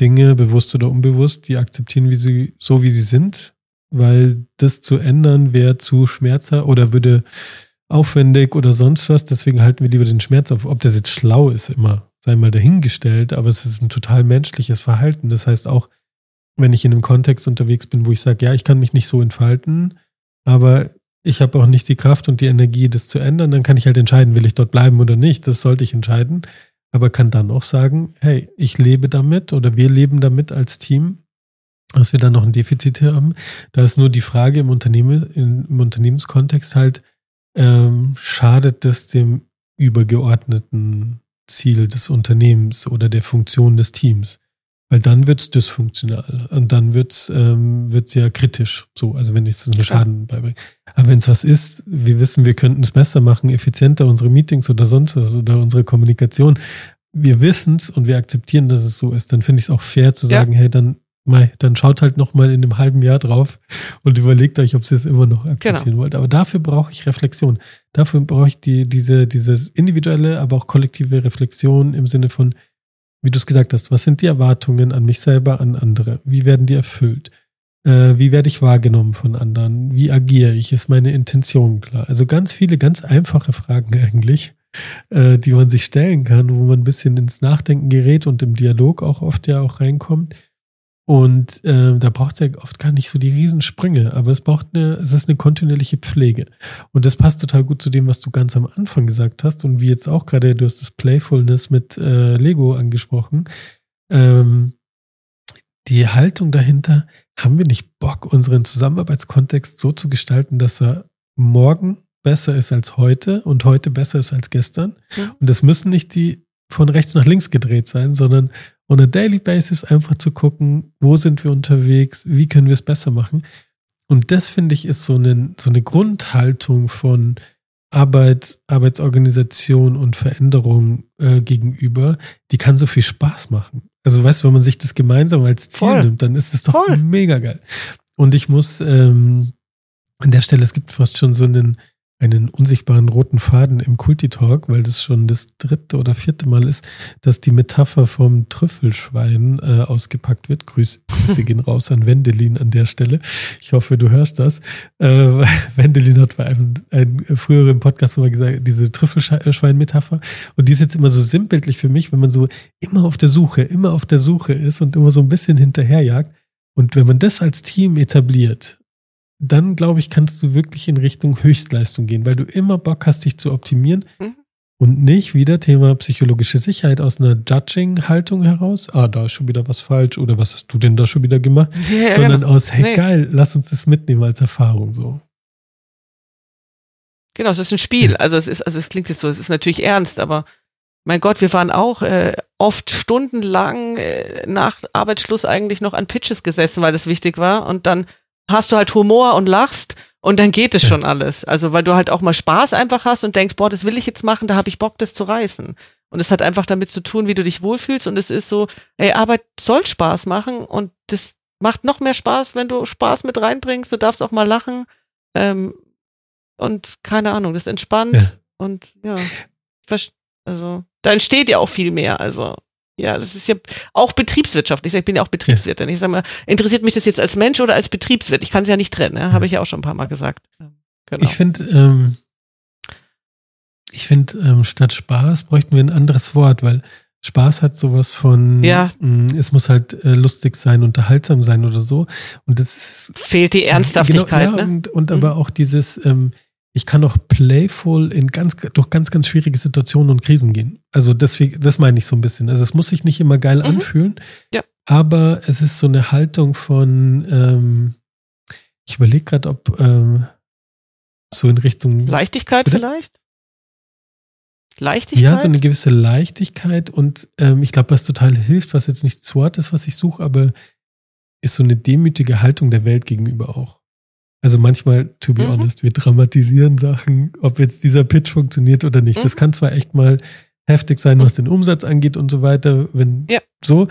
Dinge, bewusst oder unbewusst, die akzeptieren, wie sie, so wie sie sind, weil das zu ändern wäre zu schmerzhaft oder würde aufwendig oder sonst was. Deswegen halten wir lieber den Schmerz auf. Ob das jetzt schlau ist, immer, sei mal dahingestellt, aber es ist ein total menschliches Verhalten. Das heißt auch, wenn ich in einem Kontext unterwegs bin, wo ich sage, ja, ich kann mich nicht so entfalten, aber ich habe auch nicht die Kraft und die Energie, das zu ändern, dann kann ich halt entscheiden, will ich dort bleiben oder nicht. Das sollte ich entscheiden aber kann dann auch sagen, hey, ich lebe damit oder wir leben damit als Team, dass wir dann noch ein Defizit haben. Da ist nur die Frage im Unternehmen, im Unternehmenskontext halt, ähm, schadet das dem übergeordneten Ziel des Unternehmens oder der Funktion des Teams? Weil dann wird es dysfunktional und dann wird es ähm, wird's ja kritisch. So, also wenn ich es einen Schaden beibringe. Aber wenn es was ist, wir wissen, wir könnten es besser machen, effizienter, unsere Meetings oder sonst was oder unsere Kommunikation. Wir wissen es und wir akzeptieren, dass es so ist. Dann finde ich es auch fair zu sagen, ja. hey, dann, mei, dann schaut halt noch mal in einem halben Jahr drauf und überlegt euch, ob ihr es immer noch akzeptieren genau. wollt. Aber dafür brauche ich Reflexion. Dafür brauche ich die, diese, diese individuelle, aber auch kollektive Reflexion im Sinne von, wie du es gesagt hast, was sind die Erwartungen an mich selber, an andere? Wie werden die erfüllt? Äh, wie werde ich wahrgenommen von anderen? Wie agiere ich? Ist meine Intention klar? Also ganz viele, ganz einfache Fragen eigentlich, äh, die man sich stellen kann, wo man ein bisschen ins Nachdenken gerät und im Dialog auch oft ja auch reinkommt. Und äh, da braucht es ja oft gar nicht so die Riesensprünge, aber es braucht eine, es ist eine kontinuierliche Pflege. Und das passt total gut zu dem, was du ganz am Anfang gesagt hast und wie jetzt auch gerade, du hast das Playfulness mit äh, Lego angesprochen. Ähm, die Haltung dahinter, haben wir nicht Bock, unseren Zusammenarbeitskontext so zu gestalten, dass er morgen besser ist als heute und heute besser ist als gestern? Mhm. Und das müssen nicht die von rechts nach links gedreht sein, sondern on a daily basis einfach zu gucken, wo sind wir unterwegs, wie können wir es besser machen. Und das finde ich ist so eine, so eine Grundhaltung von Arbeit, Arbeitsorganisation und Veränderung äh, gegenüber, die kann so viel Spaß machen. Also weißt du, wenn man sich das gemeinsam als Ziel Voll. nimmt, dann ist es doch Voll. mega geil. Und ich muss ähm, an der Stelle, es gibt fast schon so einen einen unsichtbaren roten Faden im Kulti-Talk, weil das schon das dritte oder vierte Mal ist, dass die Metapher vom Trüffelschwein äh, ausgepackt wird. Grüß, Grüße gehen raus an Wendelin an der Stelle. Ich hoffe, du hörst das. Äh, Wendelin hat bei einem, einem früheren Podcast mal gesagt, diese Trüffelschwein-Metapher. Und die ist jetzt immer so sinnbildlich für mich, wenn man so immer auf der Suche, immer auf der Suche ist und immer so ein bisschen hinterherjagt. Und wenn man das als Team etabliert, dann glaube ich, kannst du wirklich in Richtung Höchstleistung gehen, weil du immer Bock hast, dich zu optimieren mhm. und nicht wieder Thema psychologische Sicherheit aus einer Judging-Haltung heraus. Ah, da ist schon wieder was falsch oder was hast du denn da schon wieder gemacht? Ja, Sondern genau. aus, hey nee. geil, lass uns das mitnehmen als Erfahrung so. Genau, es ist ein Spiel. Also es ist, also es klingt jetzt so, es ist natürlich ernst, aber mein Gott, wir waren auch äh, oft stundenlang äh, nach Arbeitsschluss eigentlich noch an Pitches gesessen, weil das wichtig war. Und dann hast du halt Humor und lachst und dann geht es schon alles. Also weil du halt auch mal Spaß einfach hast und denkst, boah, das will ich jetzt machen, da habe ich Bock, das zu reißen. Und es hat einfach damit zu tun, wie du dich wohlfühlst. Und es ist so, ey, Arbeit soll Spaß machen und das macht noch mehr Spaß, wenn du Spaß mit reinbringst. Du darfst auch mal lachen. Ähm, und keine Ahnung, das entspannt. Ja. Und ja, also da entsteht ja auch viel mehr. Also ja, das ist ja auch Betriebswirtschaft. Ich, sag, ich bin ja auch Betriebswirtin. Ich sag mal, interessiert mich das jetzt als Mensch oder als Betriebswirt? Ich kann es ja nicht trennen, ja? habe ich ja auch schon ein paar Mal gesagt. Genau. Ich finde, ähm, ich finde, ähm, statt Spaß bräuchten wir ein anderes Wort, weil Spaß hat sowas von, ja. mh, mm, es muss halt äh, lustig sein, unterhaltsam sein oder so. Und das ist, fehlt die Ernsthaftigkeit. Genau, ja, ne? und, und mhm. aber auch dieses, ähm, ich kann auch playful in ganz, durch ganz, ganz schwierige Situationen und Krisen gehen. Also deswegen, das meine ich so ein bisschen. Also es muss sich nicht immer geil mhm. anfühlen, ja. aber es ist so eine Haltung von, ähm, ich überlege gerade, ob ähm, so in Richtung Leichtigkeit bitte? vielleicht? Leichtigkeit? Ja, so eine gewisse Leichtigkeit und ähm, ich glaube, was total hilft, was jetzt nicht das Wort ist, was ich suche, aber ist so eine demütige Haltung der Welt gegenüber auch. Also manchmal, to be mhm. honest, wir dramatisieren Sachen, ob jetzt dieser Pitch funktioniert oder nicht. Mhm. Das kann zwar echt mal heftig sein, was mhm. den Umsatz angeht und so weiter, wenn ja. so,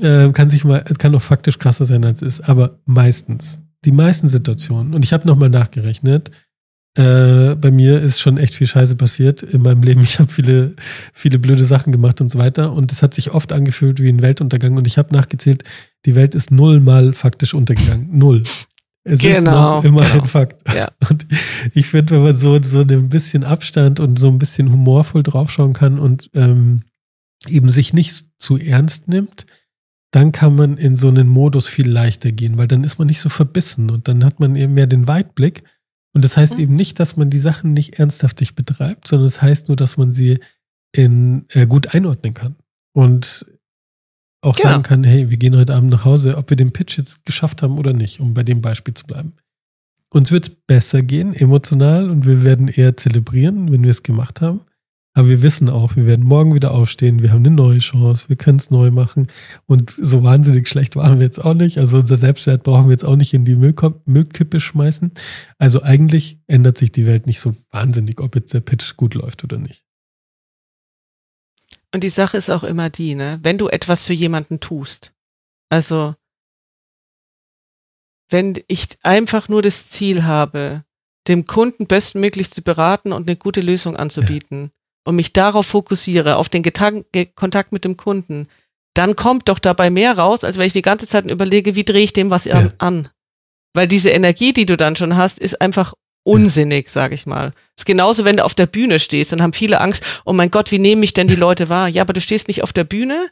äh, kann sich mal, es kann auch faktisch krasser sein, als es ist, aber meistens, die meisten Situationen, und ich habe nochmal nachgerechnet, äh, bei mir ist schon echt viel Scheiße passiert in meinem Leben. Ich habe viele, viele blöde Sachen gemacht und so weiter. Und es hat sich oft angefühlt wie ein Weltuntergang. Und ich habe nachgezählt, die Welt ist nullmal faktisch untergegangen. Null. Es genau, ist noch immer genau. ein Fakt. Ja. Und ich finde, wenn man so, so ein bisschen Abstand und so ein bisschen humorvoll draufschauen kann und ähm, eben sich nicht zu ernst nimmt, dann kann man in so einen Modus viel leichter gehen, weil dann ist man nicht so verbissen und dann hat man eben mehr den Weitblick. Und das heißt mhm. eben nicht, dass man die Sachen nicht ernsthaftig betreibt, sondern es das heißt nur, dass man sie in, äh, gut einordnen kann. Und auch genau. sagen kann, hey, wir gehen heute Abend nach Hause, ob wir den Pitch jetzt geschafft haben oder nicht, um bei dem Beispiel zu bleiben. Uns wird es besser gehen, emotional, und wir werden eher zelebrieren, wenn wir es gemacht haben. Aber wir wissen auch, wir werden morgen wieder aufstehen, wir haben eine neue Chance, wir können es neu machen. Und so wahnsinnig schlecht waren wir jetzt auch nicht. Also unser Selbstwert brauchen wir jetzt auch nicht in die Müllkippe schmeißen. Also eigentlich ändert sich die Welt nicht so wahnsinnig, ob jetzt der Pitch gut läuft oder nicht. Und die Sache ist auch immer die, ne, wenn du etwas für jemanden tust, also wenn ich einfach nur das Ziel habe, dem Kunden bestmöglich zu beraten und eine gute Lösung anzubieten ja. und mich darauf fokussiere, auf den Getan Kontakt mit dem Kunden, dann kommt doch dabei mehr raus, als wenn ich die ganze Zeit überlege, wie drehe ich dem was ja. an. Weil diese Energie, die du dann schon hast, ist einfach unsinnig, sag ich mal. Ist genauso, wenn du auf der Bühne stehst, dann haben viele Angst, oh mein Gott, wie nehme ich denn die Leute wahr? Ja, aber du stehst nicht auf der Bühne,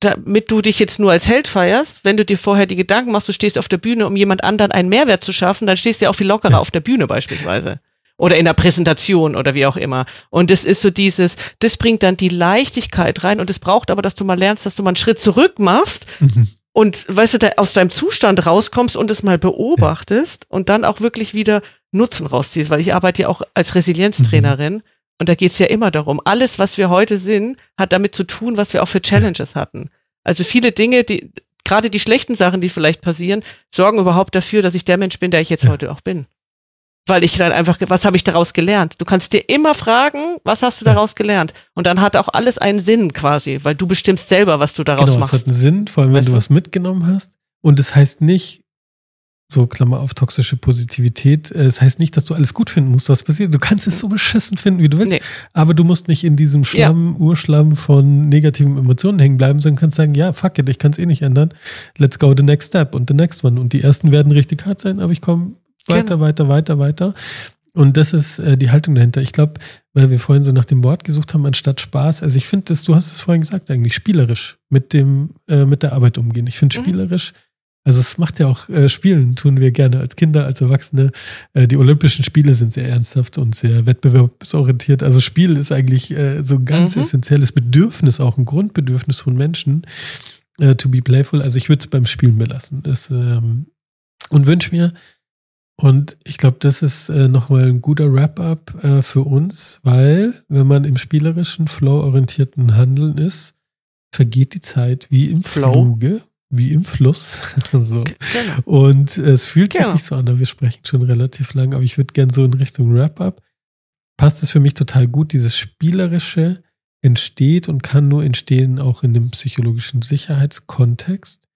damit du dich jetzt nur als Held feierst. Wenn du dir vorher die Gedanken machst, du stehst auf der Bühne, um jemand anderen einen Mehrwert zu schaffen, dann stehst du ja auch viel lockerer ja. auf der Bühne beispielsweise. Oder in der Präsentation oder wie auch immer. Und das ist so dieses, das bringt dann die Leichtigkeit rein und es braucht aber, dass du mal lernst, dass du mal einen Schritt zurück machst. Mhm und weißt du, da aus deinem Zustand rauskommst und es mal beobachtest ja. und dann auch wirklich wieder Nutzen rausziehst, weil ich arbeite ja auch als Resilienztrainerin mhm. und da geht's ja immer darum, alles, was wir heute sind, hat damit zu tun, was wir auch für Challenges hatten. Also viele Dinge, die, gerade die schlechten Sachen, die vielleicht passieren, sorgen überhaupt dafür, dass ich der Mensch bin, der ich jetzt ja. heute auch bin. weil ich dann einfach, was habe ich daraus gelernt? Du kannst dir immer fragen, was hast du daraus gelernt? Und dann hat auch alles einen Sinn quasi, weil du bestimmst selber, was du daraus genau, machst. Es hat einen Sinn, vor allem wenn Weißt du du? was mitgenommen hast. Und es heißt nicht, so Klammer auf toxische Positivität, äh, es heißt nicht, dass du alles gut finden musst, was passiert. Du kannst es so beschissen finden, wie du willst. Nee. Aber du musst nicht in diesem Schlamm, Urschlamm von negativen Emotionen hängen bleiben, sondern kannst sagen, ja, fuck it, ich kann es eh nicht ändern. Let's go the next step und the next one. Und die ersten werden richtig hart sein, aber ich komme weiter, Genau. weiter, weiter, weiter. Und das ist äh, die Haltung dahinter. Ich glaube, weil wir vorhin so nach dem Wort gesucht haben, anstatt Spaß. Also ich finde, das, du hast es vorhin gesagt, eigentlich spielerisch mit dem, äh, mit der Arbeit umgehen. Ich finde Mhm. spielerisch, also es macht ja auch äh, Spielen, tun wir gerne als Kinder, als Erwachsene. Äh, die Olympischen Spiele sind sehr ernsthaft und sehr wettbewerbsorientiert. Also Spiel ist eigentlich äh, so ein ganz Mhm. essentielles Bedürfnis, auch ein Grundbedürfnis von Menschen, äh, to be playful. Also ich würde es beim Spielen belassen. Das, ähm, und wünsche mir, und ich glaube, das ist äh, nochmal ein guter Wrap-up äh, für uns, weil wenn man im spielerischen, flow-orientierten Handeln ist, vergeht die Zeit wie im Flow. Fluge, wie im Fluss. so. Genau. Und es fühlt sich Genau. nicht so an, wir sprechen schon relativ lang, aber ich würde gern so in Richtung Wrap-up. Passt es für mich total gut, dieses Spielerische entsteht und kann nur entstehen auch in dem psychologischen Sicherheitskontext,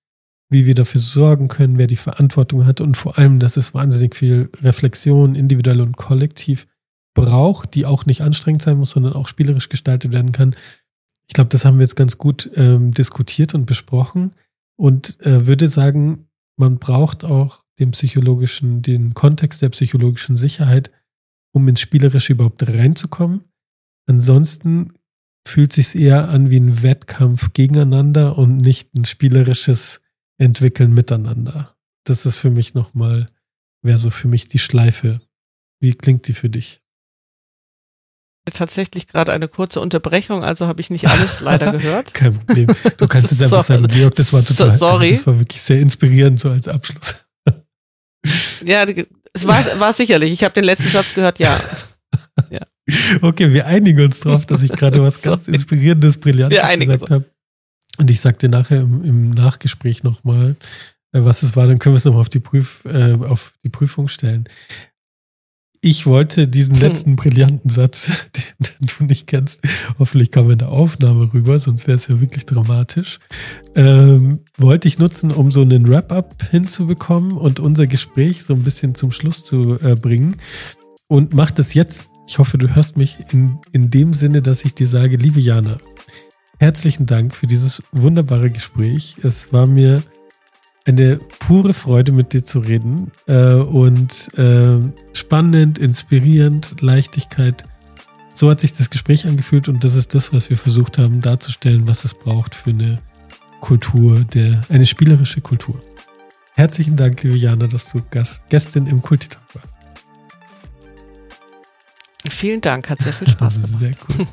wie wir dafür sorgen können, wer die Verantwortung hat und vor allem, dass es wahnsinnig viel Reflexion, individuell und kollektiv braucht, die auch nicht anstrengend sein muss, sondern auch spielerisch gestaltet werden kann. Ich glaube, das haben wir jetzt ganz gut ähm, diskutiert und besprochen und äh, würde sagen, man braucht auch den psychologischen, den Kontext der psychologischen Sicherheit, um ins Spielerische überhaupt reinzukommen. Ansonsten fühlt sich eher an wie ein Wettkampf gegeneinander und nicht ein spielerisches Entwickeln miteinander. Das ist für mich nochmal, wäre so für mich die Schleife. Wie klingt die für dich? Tatsächlich gerade eine kurze Unterbrechung, also habe ich nicht alles leider gehört. Kein Problem. Du kannst jetzt einfach sagen, Georg, das war total, sorry. Also das war wirklich sehr inspirierend so als Abschluss. Ja, es war, war sicherlich. Ich habe den letzten Satz gehört, ja. Okay, wir einigen uns drauf, dass ich gerade was ganz. Inspirierendes, Brillantes Wir einigen gesagt habe. Und ich sag dir nachher im, im Nachgespräch nochmal, äh, was es war, dann können wir es nochmal auf die Prüf, äh, auf die Prüfung stellen. Ich wollte diesen Hm. letzten brillanten Satz, den, den du nicht kennst, hoffentlich kam in der Aufnahme rüber, sonst wäre es ja wirklich dramatisch, ähm, wollte ich nutzen, um so einen Wrap-up hinzubekommen und unser Gespräch so ein bisschen zum Schluss zu äh, bringen. Und mach das jetzt. Ich hoffe, du hörst mich in, in dem Sinne, dass ich dir sage, liebe Jana, herzlichen Dank für dieses wunderbare Gespräch. Es war mir eine pure Freude, mit dir zu reden äh, und äh, spannend, inspirierend, Leichtigkeit. So hat sich das Gespräch angefühlt und das ist das, was wir versucht haben darzustellen, was es braucht für eine Kultur, der, eine spielerische Kultur. Herzlichen Dank, liebe Jana, dass du Gast, Gästin im Kultitalk warst. Vielen Dank, hat sehr viel Spaß gemacht. Sehr cool.